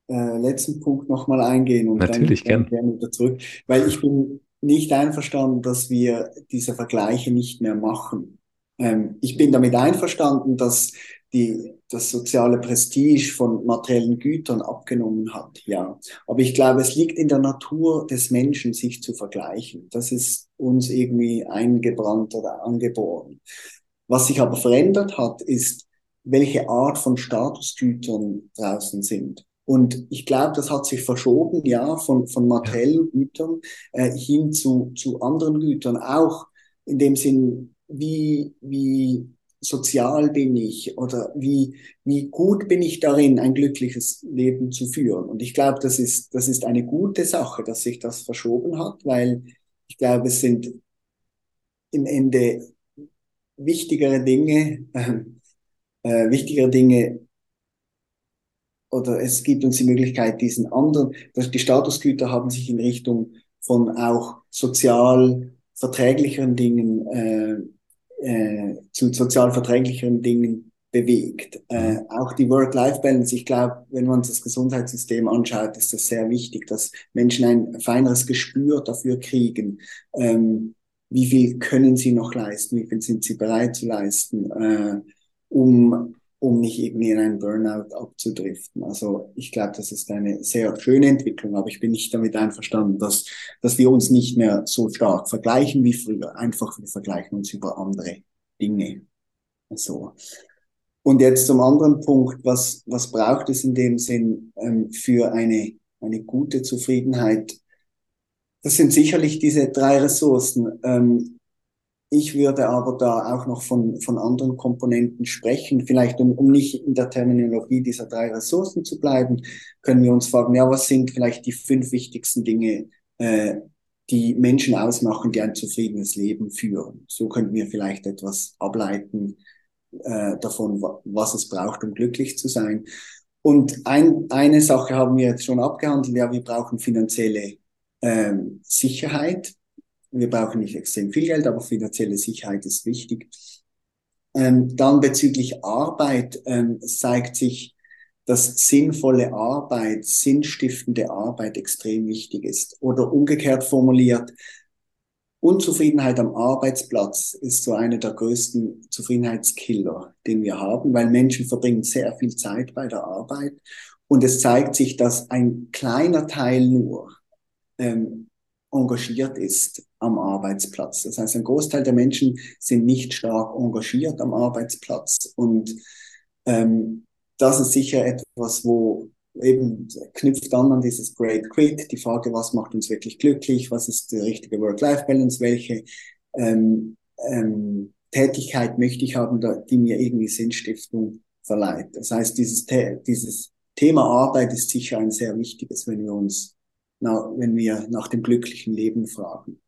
äh, letzten Punkt nochmal eingehen und Natürlich dann, gern. gerne wieder zurück, weil ich bin nicht einverstanden, dass wir diese Vergleiche nicht mehr machen. Ähm, ich bin damit einverstanden, dass die, das soziale Prestige von materiellen Gütern abgenommen hat, ja. Aber ich glaube, es liegt in der Natur des Menschen, sich zu vergleichen. Das ist uns irgendwie eingebrannt oder angeboren. Was sich aber verändert hat, ist, welche Art von Statusgütern draußen sind. Und ich glaube, das hat sich verschoben, ja, von, von materiellen Gütern äh, hin zu, zu anderen Gütern, auch in dem Sinn, wie, wie sozial bin ich oder wie, wie gut bin ich darin, ein glückliches Leben zu führen. Und ich glaube, das ist, das ist eine gute Sache, dass sich das verschoben hat, weil ich glaube, es sind im Ende wichtigere Dinge, äh, äh, wichtigere Dinge oder es gibt uns die Möglichkeit, diesen anderen, dass die Statusgüter haben sich in Richtung von auch sozial verträglicheren Dingen äh, äh, zu sozial verträglicheren Dingen bewegt. Äh, mhm. auch die Work-Life-Balance, ich glaube, wenn man das Gesundheitssystem anschaut, ist das sehr wichtig, dass Menschen ein feineres Gespür dafür kriegen, ähm, wie viel können sie noch leisten, wie viel sind sie bereit zu leisten, äh, um um nicht irgendwie in einen Burnout abzudriften. Also ich glaube, das ist eine sehr schöne Entwicklung, aber ich bin nicht damit einverstanden, dass, dass wir uns nicht mehr so stark vergleichen wie früher. Einfach wir vergleichen uns über andere Dinge. So. Und jetzt zum anderen Punkt, was, was braucht es in dem Sinn ähm, für eine, eine gute Zufriedenheit? Das sind sicherlich diese drei Ressourcen. Ähm, ich würde aber da auch noch von, von anderen Komponenten sprechen. Vielleicht, um, um nicht in der Terminologie dieser drei Ressourcen zu bleiben, können wir uns fragen, ja, was sind vielleicht die fünf wichtigsten Dinge, äh, die Menschen ausmachen, die ein zufriedenes Leben führen. So könnten wir vielleicht etwas ableiten äh, davon, was es braucht, um glücklich zu sein. Und ein, eine Sache haben wir jetzt schon abgehandelt, ja, wir brauchen finanzielle ähm, Sicherheit wir brauchen nicht extrem viel Geld, aber finanzielle Sicherheit ist wichtig. Ähm, dann bezüglich Arbeit ähm, zeigt sich, dass sinnvolle Arbeit, sinnstiftende Arbeit extrem wichtig ist. Oder umgekehrt formuliert, Unzufriedenheit am Arbeitsplatz ist so einer der größten Zufriedenheitskiller, den wir haben, weil Menschen verbringen sehr viel Zeit bei der Arbeit und es zeigt sich, dass ein kleiner Teil nur ähm, engagiert ist am Arbeitsplatz. Das heißt, ein Großteil der Menschen sind nicht stark engagiert am Arbeitsplatz. Und ähm, das ist sicher etwas, wo eben knüpft dann an dieses Great Quit, die Frage, was macht uns wirklich glücklich, was ist die richtige Work-Life-Balance, welche ähm, ähm, Tätigkeit möchte ich haben, die mir irgendwie Sinnstiftung verleiht. Das heißt, dieses, dieses Thema Arbeit ist sicher ein sehr wichtiges, wenn wir uns na, wenn wir nach dem glücklichen Leben fragen.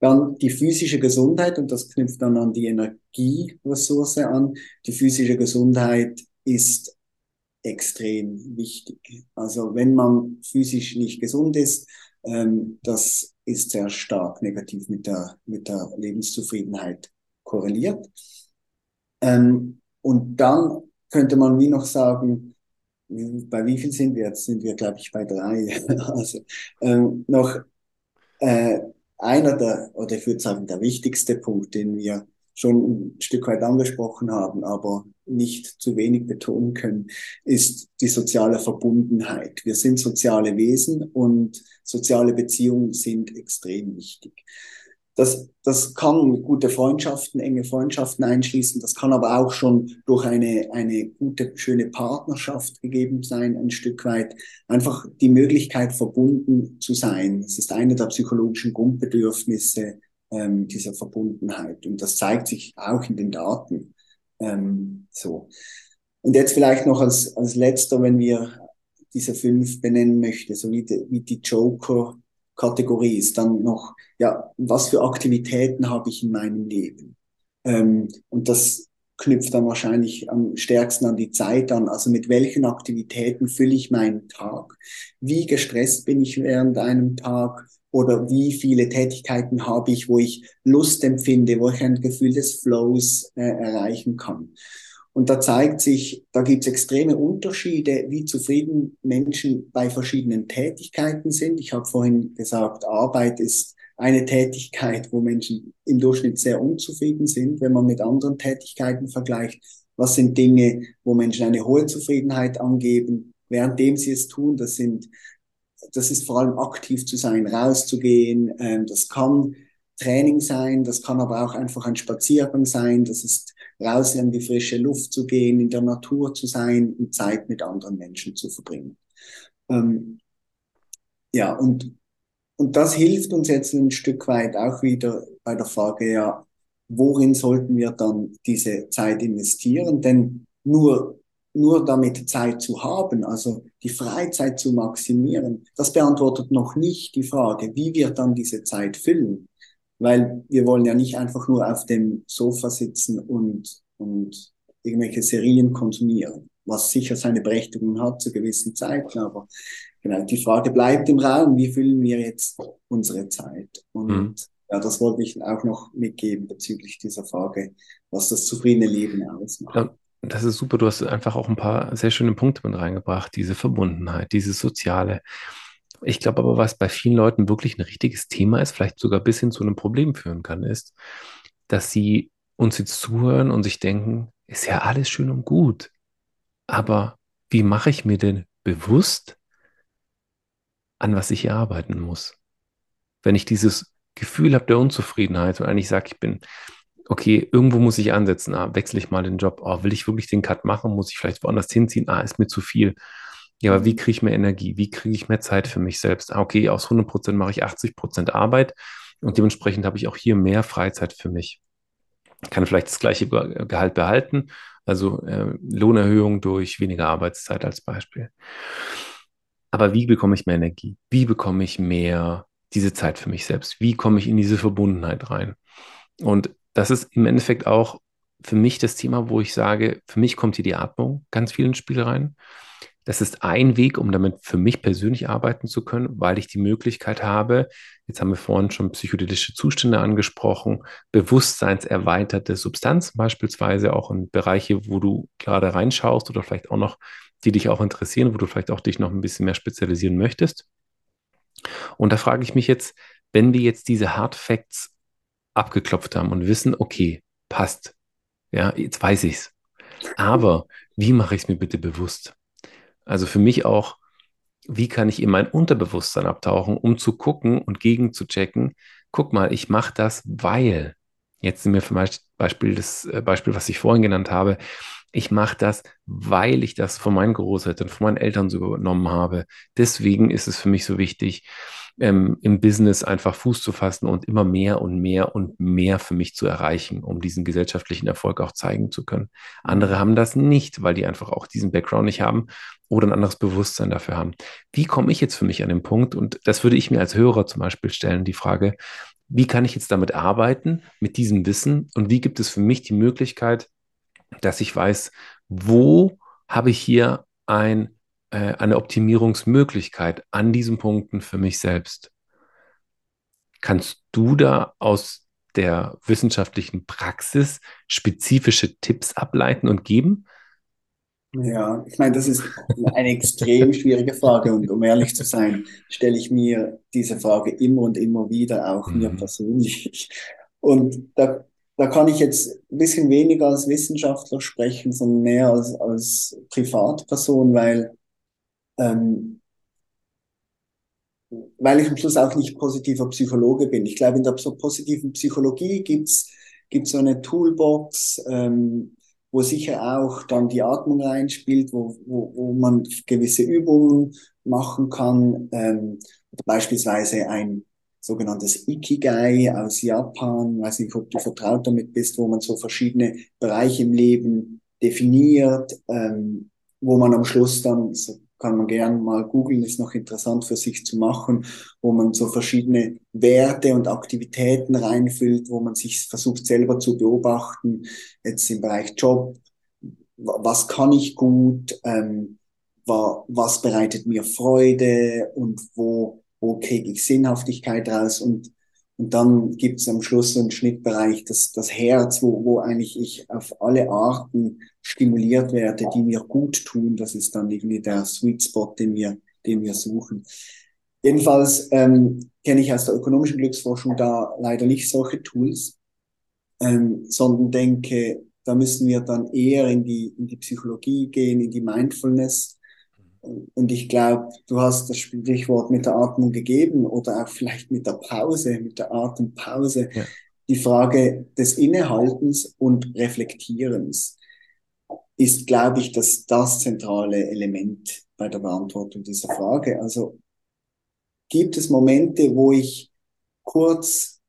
Dann die physische Gesundheit, und das knüpft dann an die Energieressource an. Die physische Gesundheit ist extrem wichtig. Also wenn man physisch nicht gesund ist, ähm, das ist sehr stark negativ mit der, mit der Lebenszufriedenheit korreliert. Ähm, und dann könnte man wie noch sagen, bei wie viel sind wir jetzt? Sind wir, glaube ich, bei drei. also ähm, noch äh, einer der, oder ich würde sagen, der wichtigste Punkt, den wir schon ein Stück weit angesprochen haben, aber nicht zu wenig betonen können, ist die soziale Verbundenheit. Wir sind soziale Wesen und soziale Beziehungen sind extrem wichtig. Das, das kann gute Freundschaften, enge Freundschaften einschließen. Das kann aber auch schon durch eine, eine gute, schöne Partnerschaft gegeben sein, ein Stück weit. Einfach die Möglichkeit, verbunden zu sein. Es ist eine der psychologischen Grundbedürfnisse ähm, dieser Verbundenheit. Und das zeigt sich auch in den Daten. Ähm, so. Und jetzt vielleicht noch als, als letzter, wenn wir diese fünf benennen möchte, so wie die, wie die Joker Kategorie ist dann noch, ja, was für Aktivitäten habe ich in meinem Leben? Ähm, und das knüpft dann wahrscheinlich am stärksten an die Zeit an. Also mit welchen Aktivitäten fülle ich meinen Tag? Wie gestresst bin ich während einem Tag? Oder wie viele Tätigkeiten habe ich, wo ich Lust empfinde, wo ich ein Gefühl des Flows äh, erreichen kann? Und da zeigt sich, da gibt es extreme Unterschiede, wie zufrieden Menschen bei verschiedenen Tätigkeiten sind. Ich habe vorhin gesagt, Arbeit ist eine Tätigkeit, wo Menschen im Durchschnitt sehr unzufrieden sind, wenn man mit anderen Tätigkeiten vergleicht. Was sind Dinge, wo Menschen eine hohe Zufriedenheit angeben, währenddem sie es tun? Das sind, das ist vor allem aktiv zu sein, rauszugehen. Ähm, das kann Training sein, das kann aber auch einfach ein Spaziergang sein. Das ist raus in die frische Luft zu gehen, in der Natur zu sein und Zeit mit anderen Menschen zu verbringen. Ähm, ja, und, und das hilft uns jetzt ein Stück weit auch wieder bei der Frage, ja, worin sollten wir dann diese Zeit investieren? Denn nur, nur damit Zeit zu haben, also die Freizeit zu maximieren, das beantwortet noch nicht die Frage, wie wir dann diese Zeit füllen weil wir wollen ja nicht einfach nur auf dem Sofa sitzen und, und irgendwelche Serien konsumieren, was sicher seine Berechtigung hat zu gewissen Zeiten, aber genau, die Frage bleibt im Raum, wie füllen wir jetzt unsere Zeit? Und mhm. ja, das wollte ich auch noch mitgeben bezüglich dieser Frage, was das zufriedene Leben ausmacht. Ja. Das ist super. Du hast einfach auch ein paar sehr schöne Punkte mit reingebracht. Diese Verbundenheit, dieses Soziale. Ich glaube aber, was bei vielen Leuten wirklich ein richtiges Thema ist, vielleicht sogar bis hin zu einem Problem führen kann, ist, dass sie uns jetzt zuhören und sich denken, ist ja alles schön und gut. Aber wie mache ich mir denn bewusst, an was ich hier arbeiten muss? Wenn ich dieses Gefühl habe der Unzufriedenheit und eigentlich sage, ich bin, okay, irgendwo muss ich ansetzen, ah, wechsle ich mal den Job, oh, will ich wirklich den Cut machen, muss ich vielleicht woanders hinziehen, ah, ist mir zu viel. Ja, aber wie kriege ich mehr Energie? Wie kriege ich mehr Zeit für mich selbst? Ah, okay, aus 100 Prozent mache ich 80 Prozent Arbeit und dementsprechend habe ich auch hier mehr Freizeit für mich. Ich kann vielleicht das gleiche Gehalt behalten, also äh, Lohnerhöhung durch weniger Arbeitszeit als Beispiel. Aber wie bekomme ich mehr Energie? Wie bekomme ich mehr diese Zeit für mich selbst? Wie komme ich in diese Verbundenheit rein? Und das ist im Endeffekt auch für mich das Thema, wo ich sage, für mich kommt hier die Atmung ganz viel ins Spiel rein. Das ist ein Weg, um damit für mich persönlich arbeiten zu können, weil ich die Möglichkeit habe, jetzt haben wir vorhin schon psychedelische Zustände angesprochen, bewusstseinserweiterte Substanzen beispielsweise, auch in Bereiche, wo du gerade reinschaust oder vielleicht auch noch, die dich auch interessieren, wo du vielleicht auch dich noch ein bisschen mehr spezialisieren möchtest. Und da frage ich mich jetzt, wenn wir jetzt diese Hard Facts abgeklopft haben und wissen, okay, passt, ja, jetzt weiß ich's. Aber wie mache ich es mir bitte bewusst? Also für mich auch, wie kann ich in mein Unterbewusstsein abtauchen, um zu gucken und gegen zu checken, guck mal, ich mache das, weil, jetzt sind wir zum Beispiel das äh, Beispiel, was ich vorhin genannt habe, ich mache das, weil ich das von meinen Großeltern, von meinen Eltern so übernommen habe. Deswegen ist es für mich so wichtig, ähm, im Business einfach Fuß zu fassen und immer mehr und mehr und mehr für mich zu erreichen, um diesen gesellschaftlichen Erfolg auch zeigen zu können. Andere haben das nicht, weil die einfach auch diesen Background nicht haben oder ein anderes Bewusstsein dafür haben. Wie komme ich jetzt für mich an den Punkt? Und das würde ich mir als Hörer zum Beispiel stellen, die Frage, wie kann ich jetzt damit arbeiten, mit diesem Wissen? Und wie gibt es für mich die Möglichkeit, dass ich weiß, wo habe ich hier ein äh, eine Optimierungsmöglichkeit an diesen Punkten für mich selbst. Kannst du da aus der wissenschaftlichen Praxis spezifische Tipps ableiten und geben? Ja, ich meine, das ist eine extrem schwierige Frage und um ehrlich zu sein, stelle ich mir diese Frage immer und immer wieder, auch mhm. mir persönlich. Und da, da kann ich jetzt ein bisschen weniger als Wissenschaftler sprechen, sondern mehr als, als Privatperson, weil ähm, weil ich am Schluss auch nicht positiver Psychologe bin. Ich glaube, in der positiven Psychologie gibt's gibt's so eine Toolbox, ähm, wo sicher auch dann die Atmung reinspielt, wo, wo, wo man gewisse Übungen machen kann. Ähm, beispielsweise ein sogenanntes Ikigai aus Japan, weiß nicht, ob du vertraut damit bist, wo man so verschiedene Bereiche im Leben definiert, ähm, wo man am Schluss dann so kann man gerne mal googeln, ist noch interessant für sich zu machen, wo man so verschiedene Werte und Aktivitäten reinfüllt, wo man sich versucht selber zu beobachten, jetzt im Bereich Job, was kann ich gut, ähm, was bereitet mir Freude? Und wo, wo kriege ich Sinnhaftigkeit raus? Und und dann gibt es am Schluss so einen Schnittbereich, das, das Herz, wo, wo eigentlich ich auf alle Arten stimuliert werde, die mir gut tun. Das ist dann irgendwie der Sweet Spot, den wir, den wir suchen. Jedenfalls ähm, kenne ich aus der ökonomischen Glücksforschung da leider nicht solche Tools, ähm, sondern denke, da müssen wir dann eher in die, in die Psychologie gehen, in die Mindfulness, und ich glaube, du hast das Stichwort mit der Atmung gegeben oder auch vielleicht mit der Pause, mit der Atempause. Ja. Die Frage des Innehaltens und Reflektierens ist, glaube ich, das, das zentrale Element bei der Beantwortung dieser Frage. Also gibt es Momente, wo ich kurz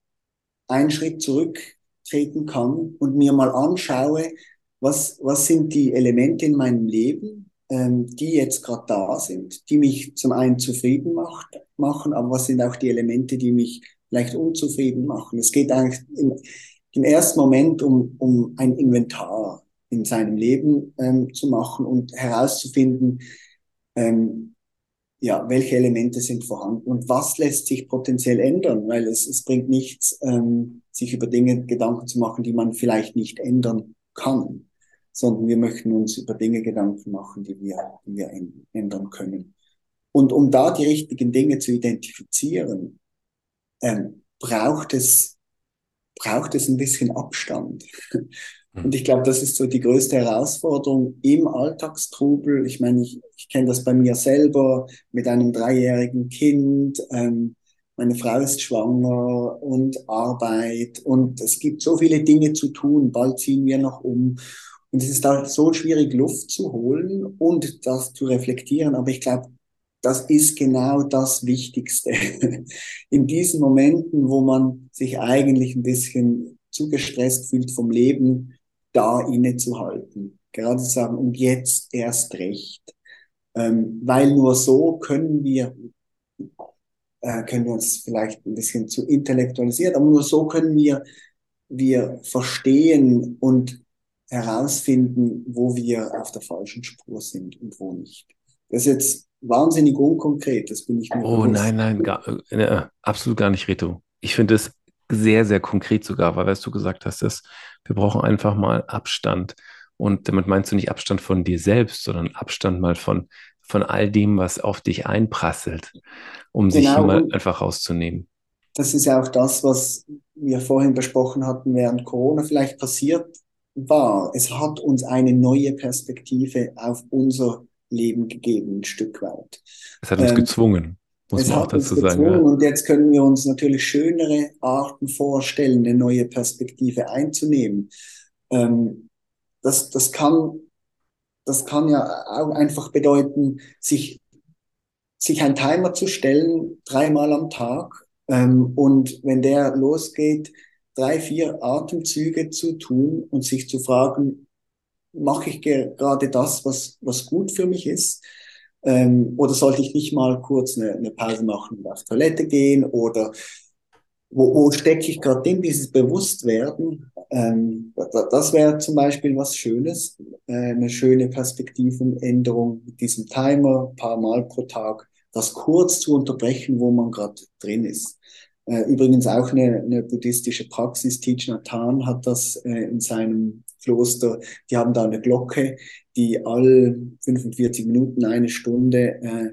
einen Schritt zurücktreten kann und mir mal anschaue, was, was sind die Elemente in meinem Leben, die jetzt gerade da sind, die mich zum einen zufrieden macht, machen, aber was sind auch die Elemente, die mich vielleicht unzufrieden machen. Es geht eigentlich im, im ersten Moment um, um ein Inventar. in seinem Leben ähm, zu machen und herauszufinden, ähm, ja, welche Elemente sind vorhanden und was lässt sich potenziell ändern, weil es, es bringt nichts, ähm, sich über Dinge Gedanken zu machen, die man vielleicht nicht ändern kann, sondern wir möchten uns über Dinge Gedanken machen, die wir, die wir ändern können. Und um da die richtigen Dinge zu identifizieren, ähm, braucht es, braucht es ein bisschen Abstand. Und ich glaube, das ist so die größte Herausforderung im Alltagstrubel. Ich meine, ich, ich kenne das bei mir selber mit einem dreijährigen Kind. Ähm, meine Frau ist schwanger und Arbeit und es gibt so viele Dinge zu tun. Bald ziehen wir noch um. Und es ist halt so schwierig, Luft zu holen und das zu reflektieren. Aber ich glaube, das ist genau das Wichtigste. In diesen Momenten, wo man sich eigentlich ein bisschen zu gestresst fühlt vom Leben, da innezuhalten. Gerade zu sagen, und jetzt erst recht. Ähm, weil nur so können wir, äh, können wir uns vielleicht ein bisschen zu intellektualisieren, aber nur so können wir, wir verstehen und herausfinden, wo wir auf der falschen Spur sind und wo nicht. Das ist jetzt wahnsinnig unkonkret, das bin ich mir Oh bewusst. nein, nein, gar, äh, absolut gar nicht, Reto. Ich finde es sehr, sehr konkret sogar, weil was du gesagt hast, dass wir brauchen einfach mal Abstand. Und damit meinst du nicht Abstand von dir selbst, sondern Abstand mal von, von all dem, was auf dich einprasselt, um genau, sich mal einfach rauszunehmen. Das ist ja auch das, was wir vorhin besprochen hatten, während Corona vielleicht passiert war. Es hat uns eine neue Perspektive auf unser Leben gegeben, ein Stück weit. Es hat uns ähm, gezwungen. Muss es man auch dazu sagen. Ja. Und jetzt können wir uns natürlich schönere Arten vorstellen, eine neue Perspektive einzunehmen. Ähm, das, das, kann, das kann ja auch einfach bedeuten, sich, sich ein Timer zu stellen, dreimal am Tag. Ähm, und wenn der losgeht, drei, vier Atemzüge zu tun und sich zu fragen, mache ich gerade das, was, was gut für mich ist? Ähm, oder sollte ich nicht mal kurz eine, eine Pause machen und auf Toilette gehen? Oder wo, wo stecke ich gerade in dieses Bewusstwerden? Ähm, das wäre zum Beispiel was Schönes, äh, eine schöne Perspektivenänderung mit diesem Timer, paar Mal pro Tag, das kurz zu unterbrechen, wo man gerade drin ist. Äh, übrigens auch eine, eine buddhistische Praxis, Thich Nhat Hanh hat das äh, in seinem Kloster, die haben da eine Glocke, die all 45 Minuten, eine Stunde äh,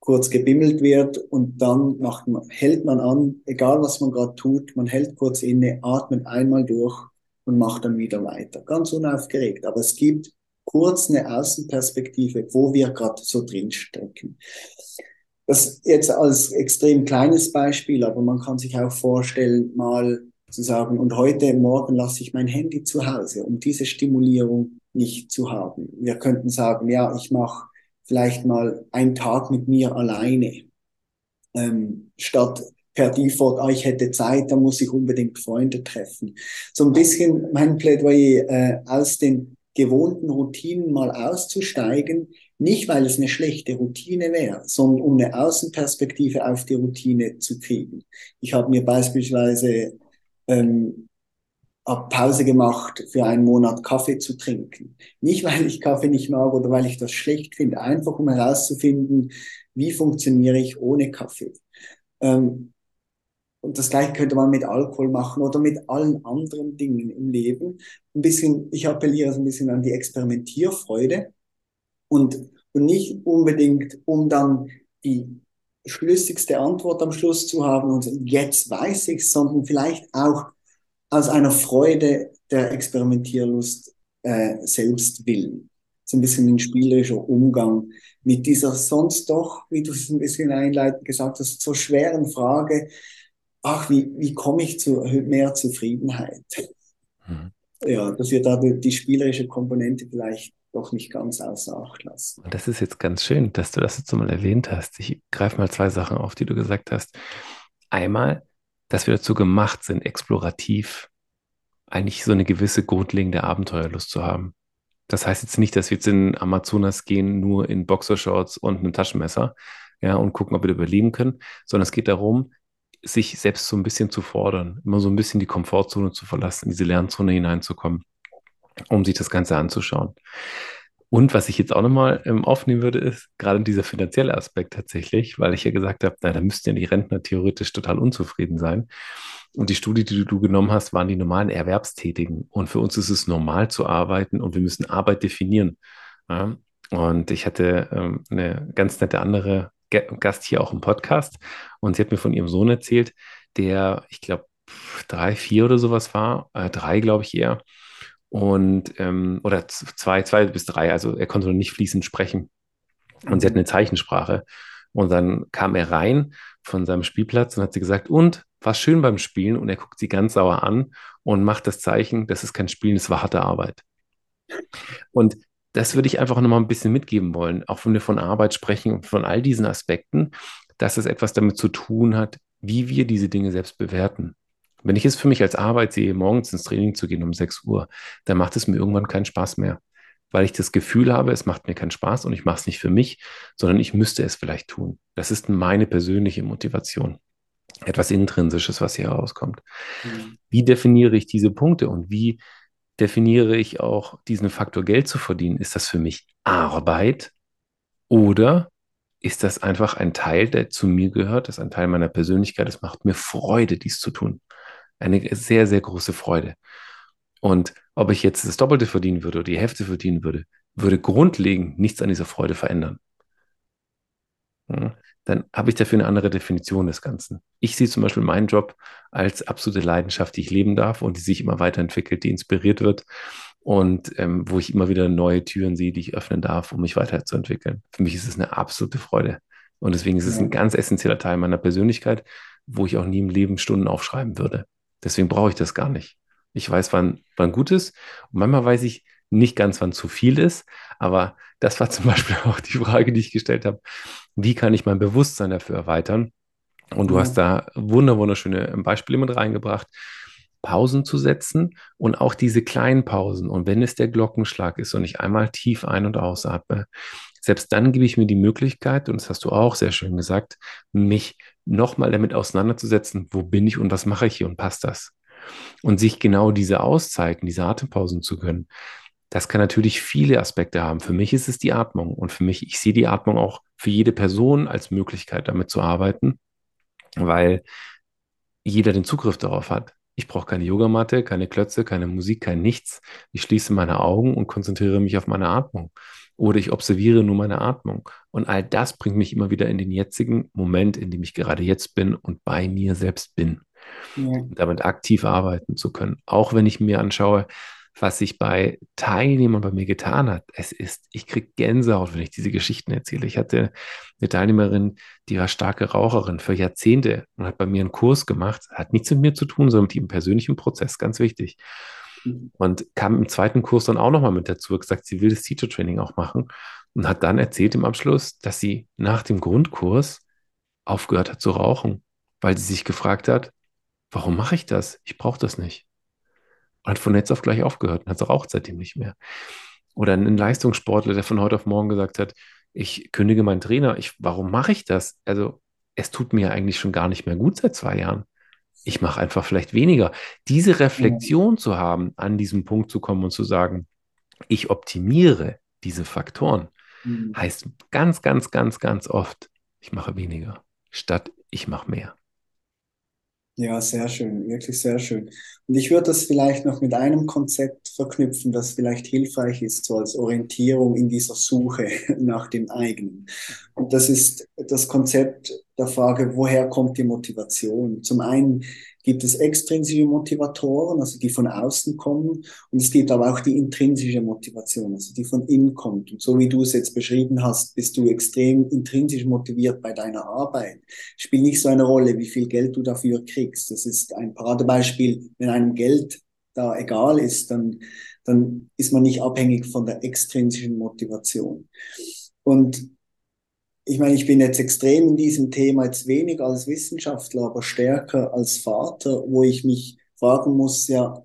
kurz gebimmelt wird und dann macht man, hält man an, egal was man gerade tut, man hält kurz inne, atmet einmal durch und macht dann wieder weiter. Ganz unaufgeregt. Aber es gibt kurz eine Außenperspektive, wo wir gerade so drin stecken. Das jetzt als extrem kleines Beispiel, aber man kann sich auch vorstellen, mal zu sagen, und heute Morgen lasse ich mein Handy zu Hause, um diese Stimulierung nicht zu haben. Wir könnten sagen, ja, ich mache vielleicht mal einen Tag mit mir alleine, ähm, statt per Default, ah, ich hätte Zeit, da muss ich unbedingt Freunde treffen. So ein bisschen mein Plädoyer äh, aus den gewohnten Routinen mal auszusteigen, nicht weil es eine schlechte Routine wäre, sondern um eine Außenperspektive auf die Routine zu kriegen. Ich habe mir beispielsweise ähm, habe Pause gemacht, für einen Monat Kaffee zu trinken. Nicht, weil ich Kaffee nicht mag oder weil ich das schlecht finde, einfach um herauszufinden, wie funktioniere ich ohne Kaffee. Ähm, und das gleiche könnte man mit Alkohol machen oder mit allen anderen Dingen im Leben. Ein bisschen, ich appelliere so ein bisschen an die Experimentierfreude und, und nicht unbedingt, um dann die schlüssigste Antwort am Schluss zu haben und jetzt weiß ich, sondern vielleicht auch aus einer Freude der Experimentierlust äh, selbst willen. So ein bisschen ein spielerischer Umgang mit dieser sonst doch, wie du es ein bisschen einleitend gesagt hast, so schweren Frage, ach, wie, wie komme ich zu mehr Zufriedenheit? Mhm. Ja, dass wir da die, die spielerische Komponente vielleicht doch nicht ganz außer Acht lassen. Das ist jetzt ganz schön, dass du das jetzt mal erwähnt hast. Ich greife mal zwei Sachen auf, die du gesagt hast. Einmal, dass wir dazu gemacht sind, explorativ eigentlich so eine gewisse grundlegende Abenteuerlust zu haben. Das heißt jetzt nicht, dass wir jetzt in Amazonas gehen, nur in Boxershorts und einem Taschenmesser, ja, und gucken, ob wir überleben können, sondern es geht darum, sich selbst so ein bisschen zu fordern, immer so ein bisschen die Komfortzone zu verlassen, in diese Lernzone hineinzukommen. Um sich das Ganze anzuschauen. Und was ich jetzt auch nochmal ähm, aufnehmen würde, ist gerade dieser finanzielle Aspekt tatsächlich, weil ich ja gesagt habe, da müssten ja die Rentner theoretisch total unzufrieden sein. Und die Studie, die du genommen hast, waren die normalen Erwerbstätigen. Und für uns ist es normal zu arbeiten und wir müssen Arbeit definieren. Ja? Und ich hatte ähm, eine ganz nette andere Gast hier auch im Podcast und sie hat mir von ihrem Sohn erzählt, der, ich glaube, drei, vier oder sowas war, äh, drei, glaube ich eher. Und, ähm, oder zwei, zwei bis drei, also er konnte noch nicht fließend sprechen. Und sie hat eine Zeichensprache. Und dann kam er rein von seinem Spielplatz und hat sie gesagt, und war schön beim Spielen. Und er guckt sie ganz sauer an und macht das Zeichen, das ist kein Spielen, das war harte Arbeit. Und das würde ich einfach nochmal ein bisschen mitgeben wollen, auch wenn wir von Arbeit sprechen und von all diesen Aspekten, dass es etwas damit zu tun hat, wie wir diese Dinge selbst bewerten. Wenn ich es für mich als Arbeit sehe, morgens ins Training zu gehen um 6 Uhr, dann macht es mir irgendwann keinen Spaß mehr, weil ich das Gefühl habe, es macht mir keinen Spaß und ich mache es nicht für mich, sondern ich müsste es vielleicht tun. Das ist meine persönliche Motivation. Etwas Intrinsisches, was hier herauskommt. Mhm. Wie definiere ich diese Punkte und wie definiere ich auch diesen Faktor Geld zu verdienen? Ist das für mich Arbeit oder ist das einfach ein Teil, der zu mir gehört, das ist ein Teil meiner Persönlichkeit, es macht mir Freude, dies zu tun. Eine sehr, sehr große Freude. Und ob ich jetzt das Doppelte verdienen würde oder die Hälfte verdienen würde, würde grundlegend nichts an dieser Freude verändern. Dann habe ich dafür eine andere Definition des Ganzen. Ich sehe zum Beispiel meinen Job als absolute Leidenschaft, die ich leben darf und die sich immer weiterentwickelt, die inspiriert wird und ähm, wo ich immer wieder neue Türen sehe, die ich öffnen darf, um mich weiterzuentwickeln. Für mich ist es eine absolute Freude. Und deswegen ist es ein ganz essentieller Teil meiner Persönlichkeit, wo ich auch nie im Leben Stunden aufschreiben würde. Deswegen brauche ich das gar nicht. Ich weiß, wann, wann gut ist. Und manchmal weiß ich nicht ganz, wann zu viel ist. Aber das war zum Beispiel auch die Frage, die ich gestellt habe. Wie kann ich mein Bewusstsein dafür erweitern? Und du ja. hast da wunder, wunderschöne Beispiele mit reingebracht. Pausen zu setzen und auch diese kleinen Pausen. Und wenn es der Glockenschlag ist und ich einmal tief ein- und ausatme, selbst dann gebe ich mir die Möglichkeit, und das hast du auch sehr schön gesagt, mich nochmal damit auseinanderzusetzen, wo bin ich und was mache ich hier und passt das? Und sich genau diese Auszeiten, diese Atempausen zu gönnen, das kann natürlich viele Aspekte haben. Für mich ist es die Atmung und für mich, ich sehe die Atmung auch für jede Person als Möglichkeit, damit zu arbeiten, weil jeder den Zugriff darauf hat. Ich brauche keine Yogamatte, keine Klötze, keine Musik, kein Nichts. Ich schließe meine Augen und konzentriere mich auf meine Atmung. Oder ich observiere nur meine Atmung. Und all das bringt mich immer wieder in den jetzigen Moment, in dem ich gerade jetzt bin und bei mir selbst bin. Ja. damit aktiv arbeiten zu können. Auch wenn ich mir anschaue, was sich bei Teilnehmern bei mir getan hat. Es ist, ich kriege Gänsehaut, wenn ich diese Geschichten erzähle. Ich hatte eine Teilnehmerin, die war starke Raucherin für Jahrzehnte und hat bei mir einen Kurs gemacht, hat nichts mit mir zu tun, sondern mit ihrem persönlichen Prozess, ganz wichtig. Und kam im zweiten Kurs dann auch nochmal mit dazu, gesagt, sie will das Teacher Training auch machen und hat dann erzählt im Abschluss, dass sie nach dem Grundkurs aufgehört hat zu rauchen, weil sie sich gefragt hat, warum mache ich das? Ich brauche das nicht und hat von jetzt auf gleich aufgehört und hat raucht seitdem nicht mehr. Oder ein Leistungssportler, der von heute auf morgen gesagt hat, ich kündige meinen Trainer. Ich, warum mache ich das? Also es tut mir eigentlich schon gar nicht mehr gut seit zwei Jahren. Ich mache einfach vielleicht weniger. Diese Reflexion zu haben, an diesem Punkt zu kommen und zu sagen, ich optimiere diese Faktoren, mhm. heißt ganz, ganz, ganz, ganz oft, ich mache weniger, statt ich mache mehr. Ja, sehr schön, wirklich sehr schön. Und ich würde das vielleicht noch mit einem Konzept verknüpfen, das vielleicht hilfreich ist, so als Orientierung in dieser Suche nach dem eigenen. Und das ist das Konzept der Frage, woher kommt die Motivation? Zum einen gibt es extrinsische Motivatoren, also die von außen kommen, und es gibt aber auch die intrinsische Motivation, also die von innen kommt. Und so wie du es jetzt beschrieben hast, bist du extrem intrinsisch motiviert bei deiner Arbeit. Spielt nicht so eine Rolle, wie viel Geld du dafür kriegst. Das ist ein Paradebeispiel, wenn einem Geld da egal ist, dann, dann ist man nicht abhängig von der extrinsischen Motivation. Und ich meine, ich bin jetzt extrem in diesem Thema jetzt weniger als Wissenschaftler, aber stärker als Vater, wo ich mich fragen muss, ja,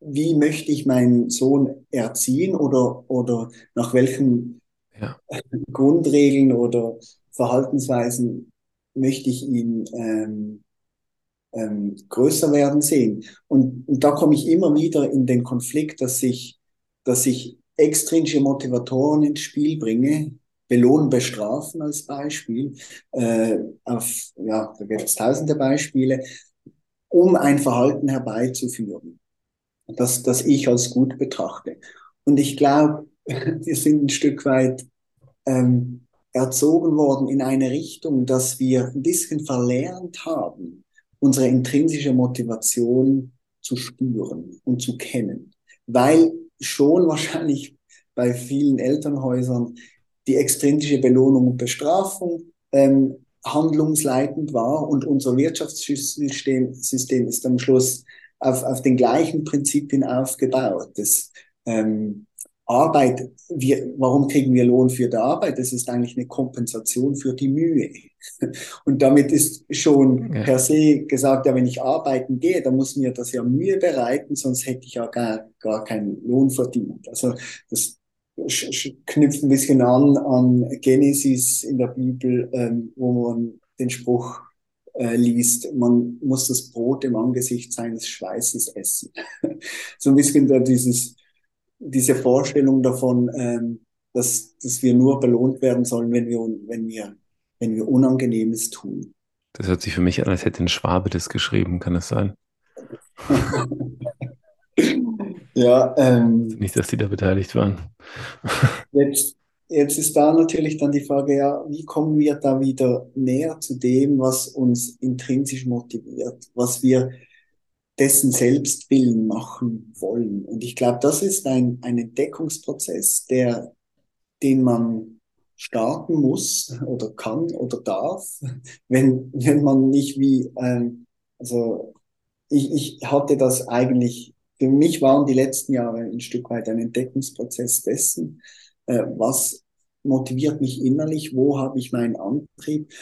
wie möchte ich meinen Sohn erziehen oder, oder nach welchen ja. Grundregeln oder Verhaltensweisen möchte ich ihn ähm, ähm, größer werden sehen. Und, und da komme ich immer wieder in den Konflikt, dass ich, dass ich extrinsische Motivatoren ins Spiel bringe, belohnen, bestrafen als Beispiel, äh, auf, ja, da gibt es tausende Beispiele, um ein Verhalten herbeizuführen, das, das ich als gut betrachte. Und ich glaube, wir sind ein Stück weit ähm, erzogen worden in eine Richtung, dass wir ein bisschen verlernt haben, unsere intrinsische Motivation zu spüren und zu kennen. Weil schon wahrscheinlich bei vielen Elternhäusern die extrinsische Belohnung und Bestrafung ähm, handlungsleitend war und unser Wirtschaftssystem System ist am Schluss auf, auf den gleichen Prinzipien aufgebaut. Das, ähm, Arbeit, wir, warum kriegen wir Lohn für die Arbeit? Das ist eigentlich eine Kompensation für die Mühe. Und damit ist schon ja. per se gesagt, ja, wenn ich arbeiten gehe, dann muss mir das ja Mühe bereiten, sonst hätte ich ja gar, gar keinen Lohn verdient. Also das knüpft ein bisschen an an Genesis in der Bibel, ähm, wo man den Spruch äh, liest, man muss das Brot im Angesicht seines Schweißes essen. so ein bisschen da dieses diese Vorstellung davon, ähm, dass, dass wir nur belohnt werden sollen, wenn wir, wenn wir, wenn wir Unangenehmes tun. Das hört sich für mich an, als hätte ein Schwabe das geschrieben, kann es sein? ja. Ähm, Nicht, dass die da beteiligt waren. Jetzt, jetzt ist da natürlich dann die Frage, ja, wie kommen wir da wieder näher zu dem, was uns intrinsisch motiviert, was wir dessen Selbstwillen machen wollen. Und ich glaube, das ist ein, ein Entdeckungsprozess, der, den man starten muss oder kann oder darf, wenn, wenn man nicht wie, ähm, also ich, ich hatte das eigentlich, für mich waren die letzten Jahre ein Stück weit ein Entdeckungsprozess dessen, äh, was motiviert mich innerlich, wo habe ich meinen Antrieb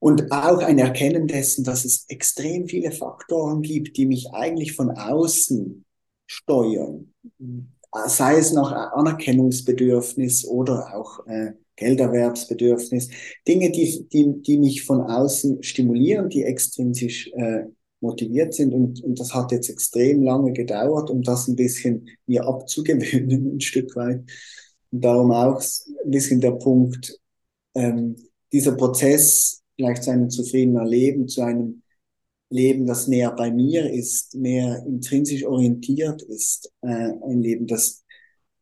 und auch ein Erkennen dessen, dass es extrem viele Faktoren gibt, die mich eigentlich von außen steuern. Sei es nach Anerkennungsbedürfnis oder auch äh, Gelderwerbsbedürfnis. Dinge, die, die, die mich von außen stimulieren, die extrinsisch äh, motiviert sind. Und, und das hat jetzt extrem lange gedauert, um das ein bisschen mir abzugewöhnen, ein Stück weit. Und darum auch ein bisschen der Punkt, ähm, dieser Prozess vielleicht zu einem zufriedener Leben, zu einem Leben, das näher bei mir ist, mehr intrinsisch orientiert ist, äh, ein Leben, das,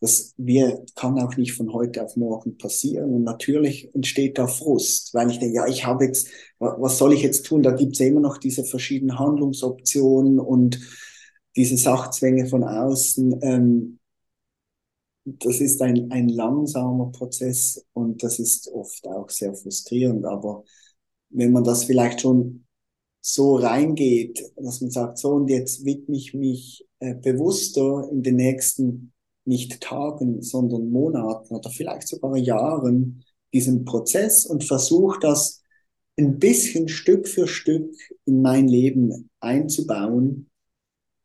das wir, kann auch nicht von heute auf morgen passieren. Und natürlich entsteht da Frust, weil ich denke, ja, ich habe jetzt, was soll ich jetzt tun? Da gibt es ja immer noch diese verschiedenen Handlungsoptionen und diese Sachzwänge von außen. Ähm, das ist ein, ein langsamer Prozess und das ist oft auch sehr frustrierend, aber wenn man das vielleicht schon so reingeht, dass man sagt, so und jetzt widme ich mich äh, bewusster in den nächsten nicht Tagen, sondern Monaten oder vielleicht sogar Jahren diesem Prozess und versuche das ein bisschen Stück für Stück in mein Leben einzubauen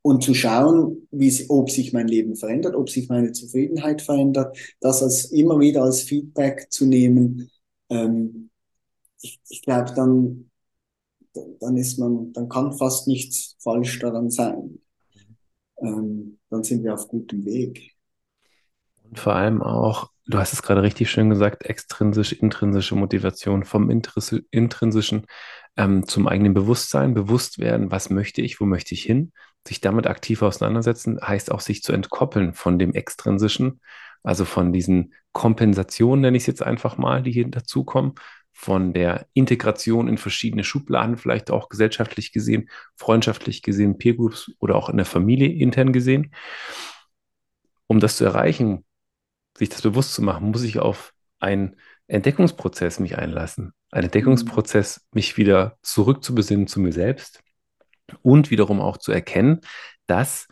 und zu schauen, wie, ob sich mein Leben verändert, ob sich meine Zufriedenheit verändert, das als immer wieder als Feedback zu nehmen, ähm, ich, ich glaube, dann, dann ist man, dann kann fast nichts falsch daran sein. Ähm, dann sind wir auf gutem Weg. Und vor allem auch, du hast es gerade richtig schön gesagt, extrinsisch, intrinsische Motivation vom intrinsischen ähm, zum eigenen Bewusstsein, bewusst werden, was möchte ich, wo möchte ich hin, sich damit aktiv auseinandersetzen, heißt auch sich zu entkoppeln von dem extrinsischen, also von diesen Kompensationen, nenne ich es jetzt einfach mal, die hier dazukommen, von der Integration in verschiedene Schubladen, vielleicht auch gesellschaftlich gesehen, freundschaftlich gesehen, Peer Groups oder auch in der Familie intern gesehen. Um das zu erreichen, sich das bewusst zu machen, muss ich auf einen Entdeckungsprozess mich einlassen. Ein Entdeckungsprozess, mich wieder zurückzubesinnen zu mir selbst und wiederum auch zu erkennen, dass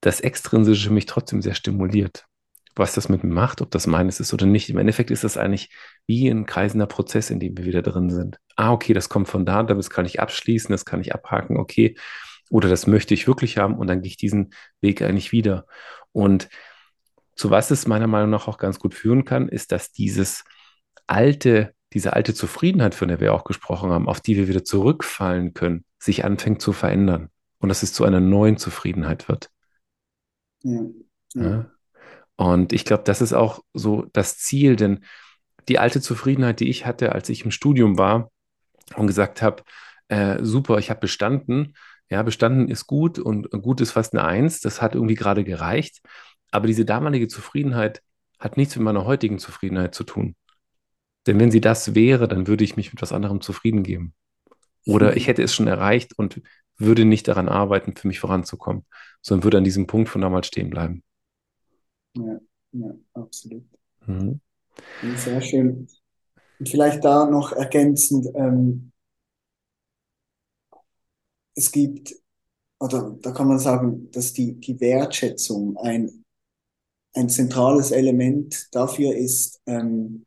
das Extrinsische mich trotzdem sehr stimuliert was das mit mir macht, ob das meines ist oder nicht. Im Endeffekt ist das eigentlich wie ein kreisender Prozess, in dem wir wieder drin sind. Ah, okay, das kommt von da, das kann ich abschließen, das kann ich abhaken, okay. Oder das möchte ich wirklich haben und dann gehe ich diesen Weg eigentlich wieder. Und zu was es meiner Meinung nach auch ganz gut führen kann, ist, dass dieses alte diese alte Zufriedenheit, von der wir auch gesprochen haben, auf die wir wieder zurückfallen können, sich anfängt zu verändern und dass es zu einer neuen Zufriedenheit wird. Ja. ja. ja? Und ich glaube, das ist auch so das Ziel, denn die alte Zufriedenheit, die ich hatte, als ich im Studium war und gesagt habe, äh, super, ich habe bestanden. Ja, bestanden ist gut und gut ist fast eine Eins. Das hat irgendwie gerade gereicht. Aber diese damalige Zufriedenheit hat nichts mit meiner heutigen Zufriedenheit zu tun. Denn wenn sie das wäre, dann würde ich mich mit was anderem zufrieden geben. Oder ich hätte es schon erreicht und würde nicht daran arbeiten, für mich voranzukommen, sondern würde an diesem Punkt von damals stehen bleiben. Ja, ja, absolut. Mhm. Sehr schön. Und vielleicht da noch ergänzend, ähm, es gibt, oder da kann man sagen, dass die, die Wertschätzung ein, ein zentrales Element dafür ist, ähm,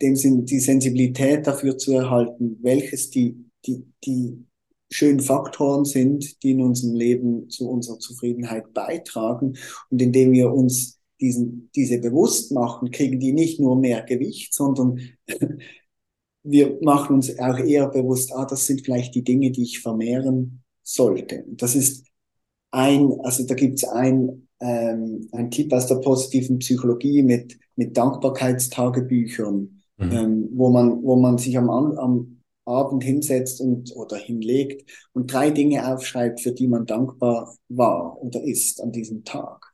dem Sinn, die Sensibilität dafür zu erhalten, welches die, die, die schönen Faktoren sind, die in unserem Leben zu unserer Zufriedenheit beitragen. Und indem wir uns diesen, diese bewusst machen, kriegen die nicht nur mehr Gewicht, sondern wir machen uns auch eher bewusst, ah, das sind vielleicht die Dinge, die ich vermehren sollte. Das ist ein, also da gibt es ein, ähm, ein Tipp aus der positiven Psychologie mit, mit Dankbarkeitstagebüchern, mhm. ähm, wo man, wo man sich am, am Abend hinsetzt und, oder hinlegt und drei Dinge aufschreibt, für die man dankbar war oder ist an diesem Tag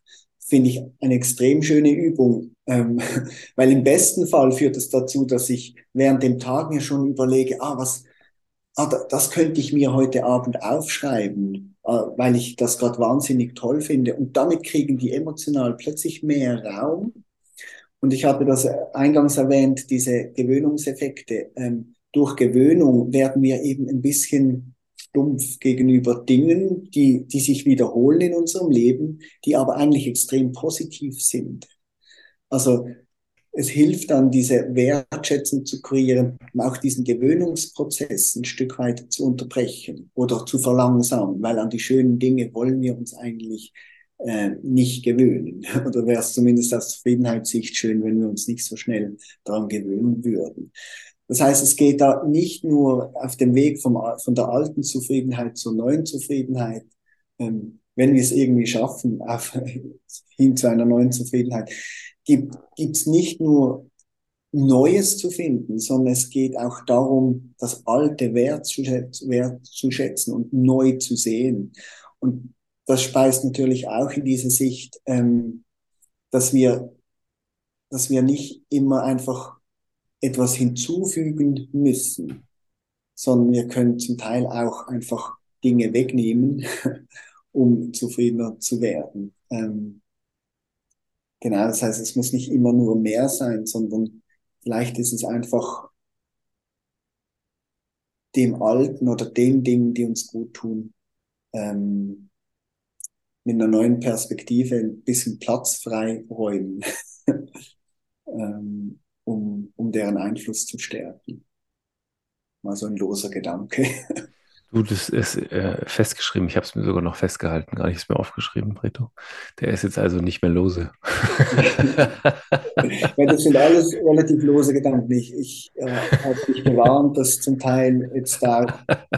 finde ich eine extrem schöne Übung, ähm, weil im besten Fall führt es dazu, dass ich während dem Tag mir schon überlege, ah, was, ah, das könnte ich mir heute Abend aufschreiben, weil ich das gerade wahnsinnig toll finde. Und damit kriegen die emotional plötzlich mehr Raum. Und ich habe das eingangs erwähnt, diese Gewöhnungseffekte. Ähm, durch Gewöhnung werden wir eben ein bisschen stumpf gegenüber Dingen, die, die sich wiederholen in unserem Leben, die aber eigentlich extrem positiv sind. Also es hilft dann, diese Wertschätzung zu kreieren, um auch diesen Gewöhnungsprozess ein Stück weit zu unterbrechen oder zu verlangsamen, weil an die schönen Dinge wollen wir uns eigentlich äh, nicht gewöhnen. Oder wäre es zumindest aus Zufriedenheitssicht schön, wenn wir uns nicht so schnell daran gewöhnen würden. Das heißt, es geht da nicht nur auf dem Weg vom, von der alten Zufriedenheit zur neuen Zufriedenheit, ähm, wenn wir es irgendwie schaffen, auf, hin zu einer neuen Zufriedenheit, gibt es nicht nur Neues zu finden, sondern es geht auch darum, das Alte wertzuschätzen, wertzuschätzen und neu zu sehen. Und das speist natürlich auch in diese Sicht, ähm, dass wir, dass wir nicht immer einfach etwas hinzufügen müssen, sondern wir können zum Teil auch einfach Dinge wegnehmen, um zufriedener zu werden. Ähm, genau, das heißt, es muss nicht immer nur mehr sein, sondern vielleicht ist es einfach dem Alten oder den Dingen, die uns gut tun, ähm, mit einer neuen Perspektive ein bisschen Platz frei räumen. ähm, um, um deren Einfluss zu stärken. Mal so ein loser Gedanke. Du, das ist äh, festgeschrieben. Ich habe es mir sogar noch festgehalten, gar nicht mehr aufgeschrieben, Brito. Der ist jetzt also nicht mehr lose. das sind alles relativ lose Gedanken. Ich, ich äh, habe mich gewarnt, dass zum Teil jetzt da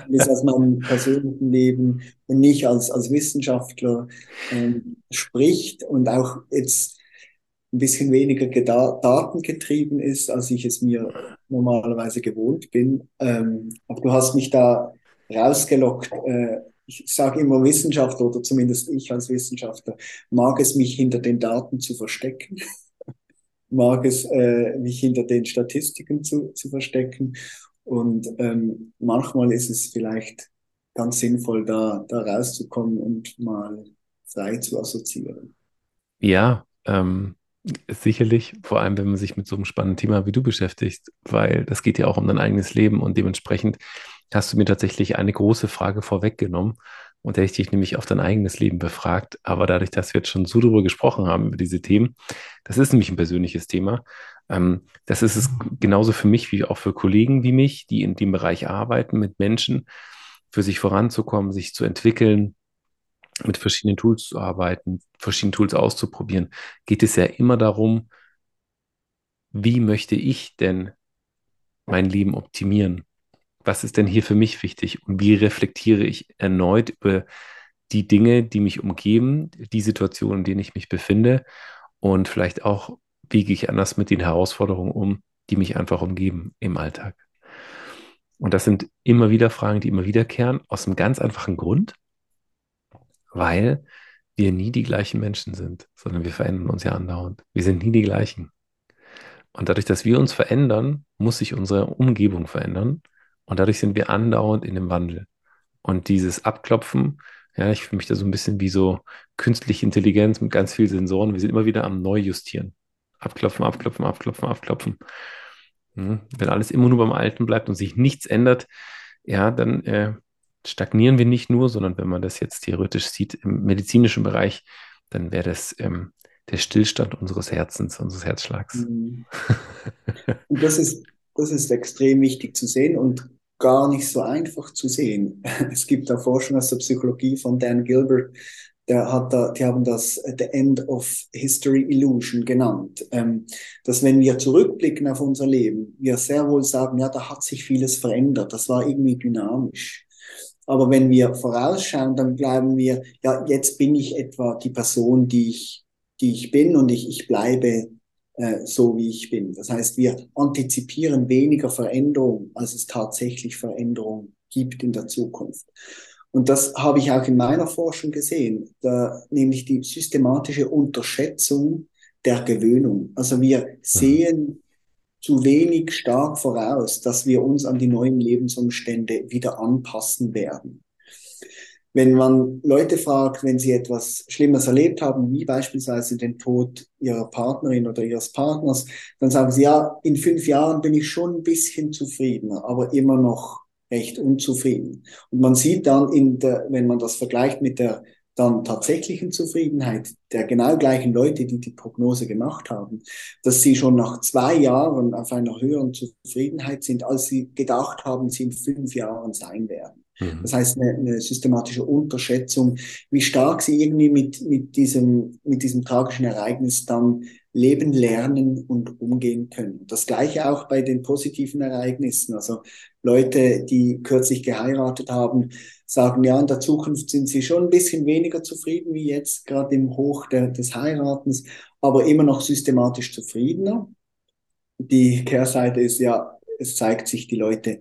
ist aus meinem persönlichen Leben und nicht als, als Wissenschaftler ähm, spricht und auch jetzt ein bisschen weniger datengetrieben ist, als ich es mir normalerweise gewohnt bin. Ähm, aber du hast mich da rausgelockt. Äh, ich sage immer Wissenschaftler oder zumindest ich als Wissenschaftler mag es mich hinter den Daten zu verstecken, mag es äh, mich hinter den Statistiken zu, zu verstecken und ähm, manchmal ist es vielleicht ganz sinnvoll, da, da rauszukommen und mal frei zu assoziieren. Ja, ähm, Sicherlich, vor allem wenn man sich mit so einem spannenden Thema wie du beschäftigst, weil das geht ja auch um dein eigenes Leben und dementsprechend hast du mir tatsächlich eine große Frage vorweggenommen und der ich dich nämlich auf dein eigenes Leben befragt. Aber dadurch, dass wir jetzt schon so darüber gesprochen haben, über diese Themen, das ist nämlich ein persönliches Thema. Ähm, das ist es genauso für mich wie auch für Kollegen wie mich, die in dem Bereich arbeiten, mit Menschen, für sich voranzukommen, sich zu entwickeln, mit verschiedenen Tools zu arbeiten, verschiedene Tools auszuprobieren, geht es ja immer darum, wie möchte ich denn mein Leben optimieren? Was ist denn hier für mich wichtig? Und wie reflektiere ich erneut über die Dinge, die mich umgeben, die Situationen, in denen ich mich befinde und vielleicht auch, wie gehe ich anders mit den Herausforderungen um, die mich einfach umgeben im Alltag. Und das sind immer wieder Fragen, die immer wiederkehren, aus einem ganz einfachen Grund, weil wir nie die gleichen Menschen sind, sondern wir verändern uns ja andauernd. Wir sind nie die gleichen. Und dadurch, dass wir uns verändern, muss sich unsere Umgebung verändern. Und dadurch sind wir andauernd in dem Wandel. Und dieses Abklopfen, ja, ich fühle mich da so ein bisschen wie so künstliche Intelligenz mit ganz vielen Sensoren. Wir sind immer wieder am Neujustieren. Abklopfen, abklopfen, abklopfen, abklopfen. Hm, wenn alles immer nur beim Alten bleibt und sich nichts ändert, ja, dann äh, stagnieren wir nicht nur, sondern wenn man das jetzt theoretisch sieht im medizinischen Bereich, dann wäre das ähm, der Stillstand unseres Herzens, unseres Herzschlags. Mhm. Und das ist, das ist extrem wichtig zu sehen und gar nicht so einfach zu sehen. Es gibt da Forschung aus der Psychologie von Dan Gilbert, der hat da, die haben das The End of History Illusion genannt. Ähm, dass wenn wir zurückblicken auf unser Leben, wir sehr wohl sagen, ja, da hat sich vieles verändert, das war irgendwie dynamisch. Aber wenn wir vorausschauen, dann glauben wir, ja, jetzt bin ich etwa die Person, die ich, die ich bin und ich, ich bleibe äh, so, wie ich bin. Das heißt, wir antizipieren weniger Veränderung, als es tatsächlich Veränderung gibt in der Zukunft. Und das habe ich auch in meiner Forschung gesehen, da, nämlich die systematische Unterschätzung der Gewöhnung. Also wir mhm. sehen zu wenig stark voraus, dass wir uns an die neuen Lebensumstände wieder anpassen werden. Wenn man Leute fragt, wenn sie etwas Schlimmes erlebt haben, wie beispielsweise den Tod ihrer Partnerin oder ihres Partners, dann sagen sie, ja, in fünf Jahren bin ich schon ein bisschen zufriedener, aber immer noch recht unzufrieden. Und man sieht dann, in der, wenn man das vergleicht mit der dann tatsächlichen Zufriedenheit der genau gleichen Leute, die die Prognose gemacht haben, dass sie schon nach zwei Jahren auf einer höheren Zufriedenheit sind, als sie gedacht haben, sie in fünf Jahren sein werden. Mhm. Das heißt, eine, eine, systematische Unterschätzung, wie stark sie irgendwie mit, mit, diesem, mit diesem tragischen Ereignis dann leben, lernen und umgehen können. Das gleiche auch bei den positiven Ereignissen. Also Leute, die kürzlich geheiratet haben, sagen, ja, in der Zukunft sind sie schon ein bisschen weniger zufrieden wie jetzt, gerade im Hoch der, des Heiratens, aber immer noch systematisch zufriedener. Die Kehrseite ist ja, es zeigt sich, die Leute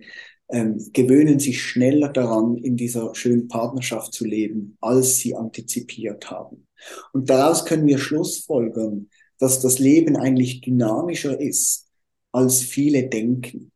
ähm, gewöhnen sich schneller daran, in dieser schönen Partnerschaft zu leben, als sie antizipiert haben. Und daraus können wir Schlussfolgern, dass das Leben eigentlich dynamischer ist, als viele denken.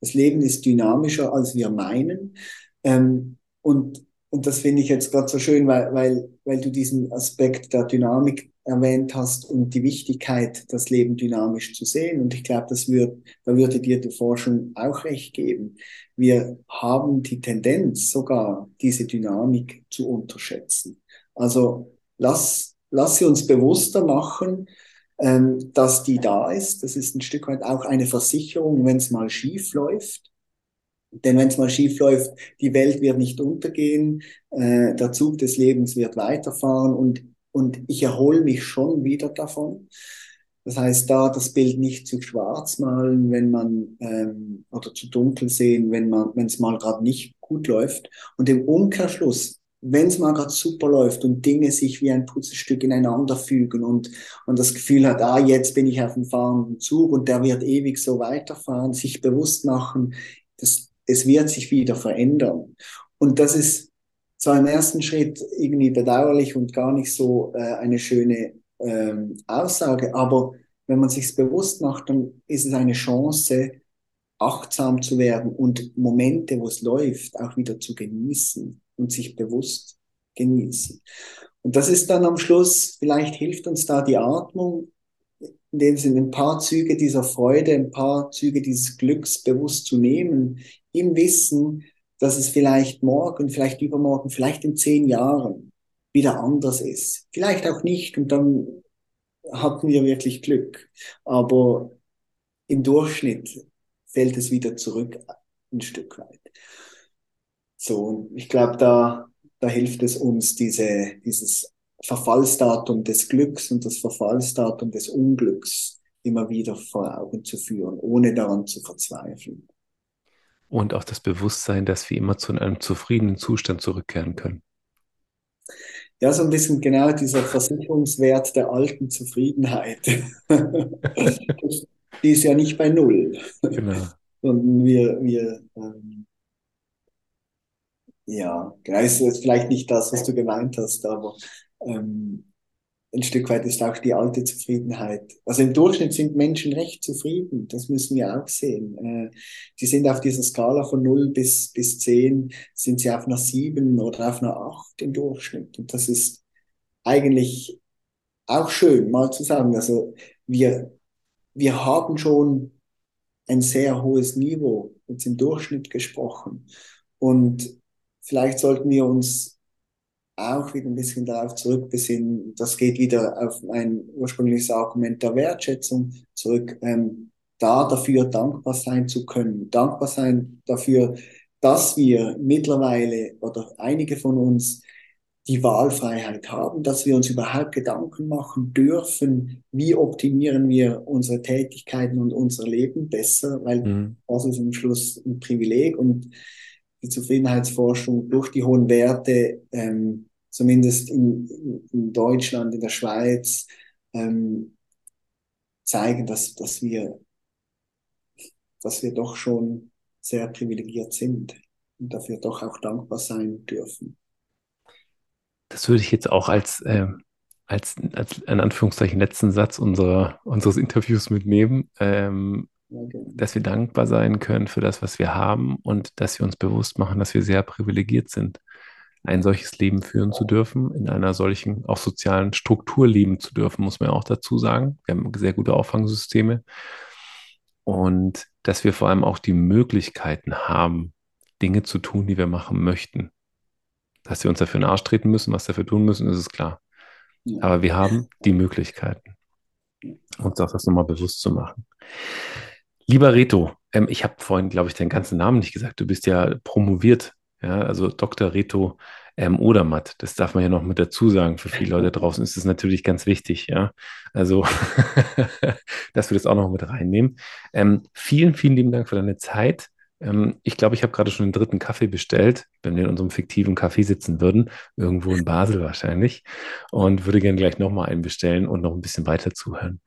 Das Leben ist dynamischer, als wir meinen. Ähm, und, und das finde ich jetzt gerade so schön, weil, weil, weil du diesen Aspekt der Dynamik erwähnt hast und die Wichtigkeit, das Leben dynamisch zu sehen. Und ich glaube, das wird, da würde dir die Forschung auch recht geben. Wir haben die Tendenz sogar, diese Dynamik zu unterschätzen. Also lass, lass sie uns bewusster machen, ähm, dass die da ist. Das ist ein Stück weit auch eine Versicherung, wenn es mal schief läuft. Denn wenn es mal schief läuft, die Welt wird nicht untergehen, äh, der Zug des Lebens wird weiterfahren und, und ich erhole mich schon wieder davon. Das heißt, da das Bild nicht zu schwarz malen, wenn man ähm, oder zu dunkel sehen, wenn man, wenn es mal gerade nicht gut läuft. Und im Umkehrschluss wenn es mal gerade super läuft und Dinge sich wie ein Puzzlestück ineinander fügen und, und das Gefühl hat, ah, jetzt bin ich auf dem fahrenden Zug und der wird ewig so weiterfahren, sich bewusst machen, dass es wird sich wieder verändern. Und das ist zwar im ersten Schritt irgendwie bedauerlich und gar nicht so äh, eine schöne ähm, Aussage, aber wenn man sich bewusst macht, dann ist es eine Chance, achtsam zu werden und Momente, wo es läuft, auch wieder zu genießen und sich bewusst genießen. Und das ist dann am Schluss, vielleicht hilft uns da die Atmung, in dem Sinne ein paar Züge dieser Freude, ein paar Züge dieses Glücks bewusst zu nehmen, im Wissen, dass es vielleicht morgen, vielleicht übermorgen, vielleicht in zehn Jahren wieder anders ist. Vielleicht auch nicht und dann hatten wir wirklich Glück. Aber im Durchschnitt fällt es wieder zurück ein Stück weit. So, ich glaube, da, da hilft es uns, diese, dieses Verfallsdatum des Glücks und das Verfallsdatum des Unglücks immer wieder vor Augen zu führen, ohne daran zu verzweifeln. Und auch das Bewusstsein, dass wir immer zu einem zufriedenen Zustand zurückkehren können. Ja, so ein bisschen genau dieser Versicherungswert der alten Zufriedenheit. Die ist ja nicht bei Null. Genau. Sondern wir, wir ähm, ja, genau, ist jetzt vielleicht nicht das, was du gemeint hast, aber ähm, ein Stück weit ist auch die alte Zufriedenheit. Also im Durchschnitt sind Menschen recht zufrieden, das müssen wir auch sehen. Äh, die sind auf dieser Skala von 0 bis, bis 10, sind sie auf einer 7 oder auf einer 8 im Durchschnitt. Und das ist eigentlich auch schön, mal zu sagen. Also wir, wir haben schon ein sehr hohes Niveau, jetzt im Durchschnitt gesprochen. Und vielleicht sollten wir uns auch wieder ein bisschen darauf zurückbesinnen. Das geht wieder auf mein ursprüngliches Argument der Wertschätzung zurück, ähm, da dafür dankbar sein zu können. Dankbar sein dafür, dass wir mittlerweile oder einige von uns die Wahlfreiheit haben, dass wir uns überhaupt Gedanken machen dürfen, wie optimieren wir unsere Tätigkeiten und unser Leben besser, weil mhm. das ist am Schluss ein Privileg und die Zufriedenheitsforschung durch die hohen Werte ähm, zumindest in, in Deutschland, in der Schweiz, ähm, zeigen, dass, dass, wir, dass wir doch schon sehr privilegiert sind und dafür doch auch dankbar sein dürfen. Das würde ich jetzt auch als, äh, als, als in Anführungszeichen letzten Satz unserer, unseres Interviews mitnehmen. Ähm, dass wir dankbar sein können für das, was wir haben und dass wir uns bewusst machen, dass wir sehr privilegiert sind ein solches Leben führen zu dürfen, in einer solchen auch sozialen Struktur leben zu dürfen, muss man ja auch dazu sagen. Wir haben sehr gute Auffangsysteme und dass wir vor allem auch die Möglichkeiten haben, Dinge zu tun, die wir machen möchten. Dass wir uns dafür in den Arsch treten müssen, was dafür tun müssen, ist es klar. Aber wir haben die Möglichkeiten, uns auch das nochmal bewusst zu machen. Lieber Reto, ähm, ich habe vorhin, glaube ich, deinen ganzen Namen nicht gesagt. Du bist ja promoviert ja, also Dr. Reto ähm, Odermatt, das darf man ja noch mit dazu sagen. Für viele Leute draußen ist das natürlich ganz wichtig, ja. Also, dass wir das auch noch mit reinnehmen. Ähm, vielen, vielen lieben Dank für deine Zeit. Ähm, ich glaube, ich habe gerade schon den dritten Kaffee bestellt, wenn wir in unserem fiktiven Kaffee sitzen würden, irgendwo in Basel wahrscheinlich, und würde gerne gleich nochmal einen bestellen und noch ein bisschen weiter zuhören.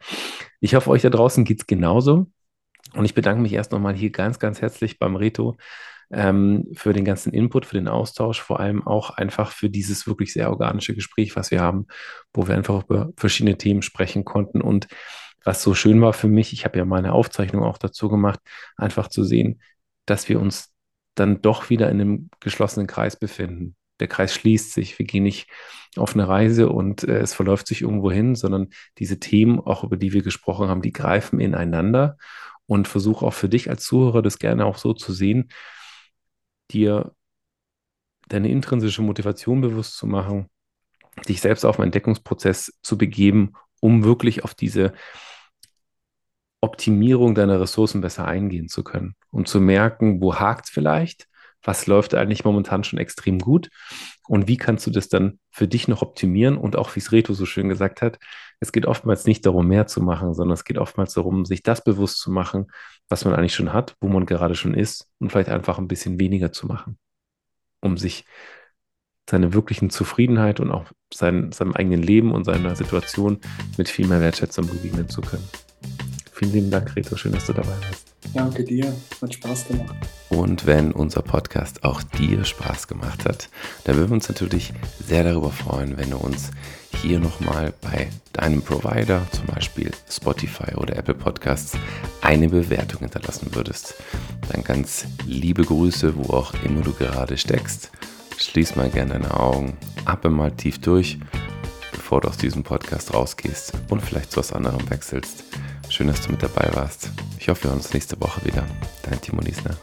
Ich hoffe, euch da draußen geht es genauso. Und ich bedanke mich erst nochmal hier ganz, ganz herzlich beim Reto ähm, für den ganzen Input, für den Austausch, vor allem auch einfach für dieses wirklich sehr organische Gespräch, was wir haben, wo wir einfach über verschiedene Themen sprechen konnten. Und was so schön war für mich, ich habe ja mal eine Aufzeichnung auch dazu gemacht, einfach zu sehen, dass wir uns dann doch wieder in einem geschlossenen Kreis befinden. Der Kreis schließt sich. Wir gehen nicht auf eine Reise und äh, es verläuft sich irgendwo hin, sondern diese Themen, auch über die wir gesprochen haben, die greifen ineinander und versuche auch für dich als Zuhörer das gerne auch so zu sehen, dir deine intrinsische Motivation bewusst zu machen, dich selbst auf einen Entdeckungsprozess zu begeben, um wirklich auf diese Optimierung deiner Ressourcen besser eingehen zu können, um zu merken, wo hakt vielleicht, was läuft eigentlich momentan schon extrem gut? Und wie kannst du das dann für dich noch optimieren? Und auch, wie es Reto so schön gesagt hat, es geht oftmals nicht darum, mehr zu machen, sondern es geht oftmals darum, sich das bewusst zu machen, was man eigentlich schon hat, wo man gerade schon ist und vielleicht einfach ein bisschen weniger zu machen, um sich seine wirklichen Zufriedenheit und auch sein, seinem eigenen Leben und seiner Situation mit viel mehr Wertschätzung begegnen zu können. Vielen lieben Dank, Reto. Schön, dass du dabei warst. Danke dir. Hat Spaß gemacht. Und wenn unser Podcast auch dir Spaß gemacht hat, dann würden wir uns natürlich sehr darüber freuen, wenn du uns hier nochmal bei deinem Provider, zum Beispiel Spotify oder Apple Podcasts, eine Bewertung hinterlassen würdest. Dann ganz liebe Grüße, wo auch immer du gerade steckst. Schließ mal gerne deine Augen, atme mal tief durch, bevor du aus diesem Podcast rausgehst und vielleicht zu was anderem wechselst. Schön, dass du mit dabei warst. Ich hoffe, wir hören uns nächste Woche wieder. Dein Timo Niesner.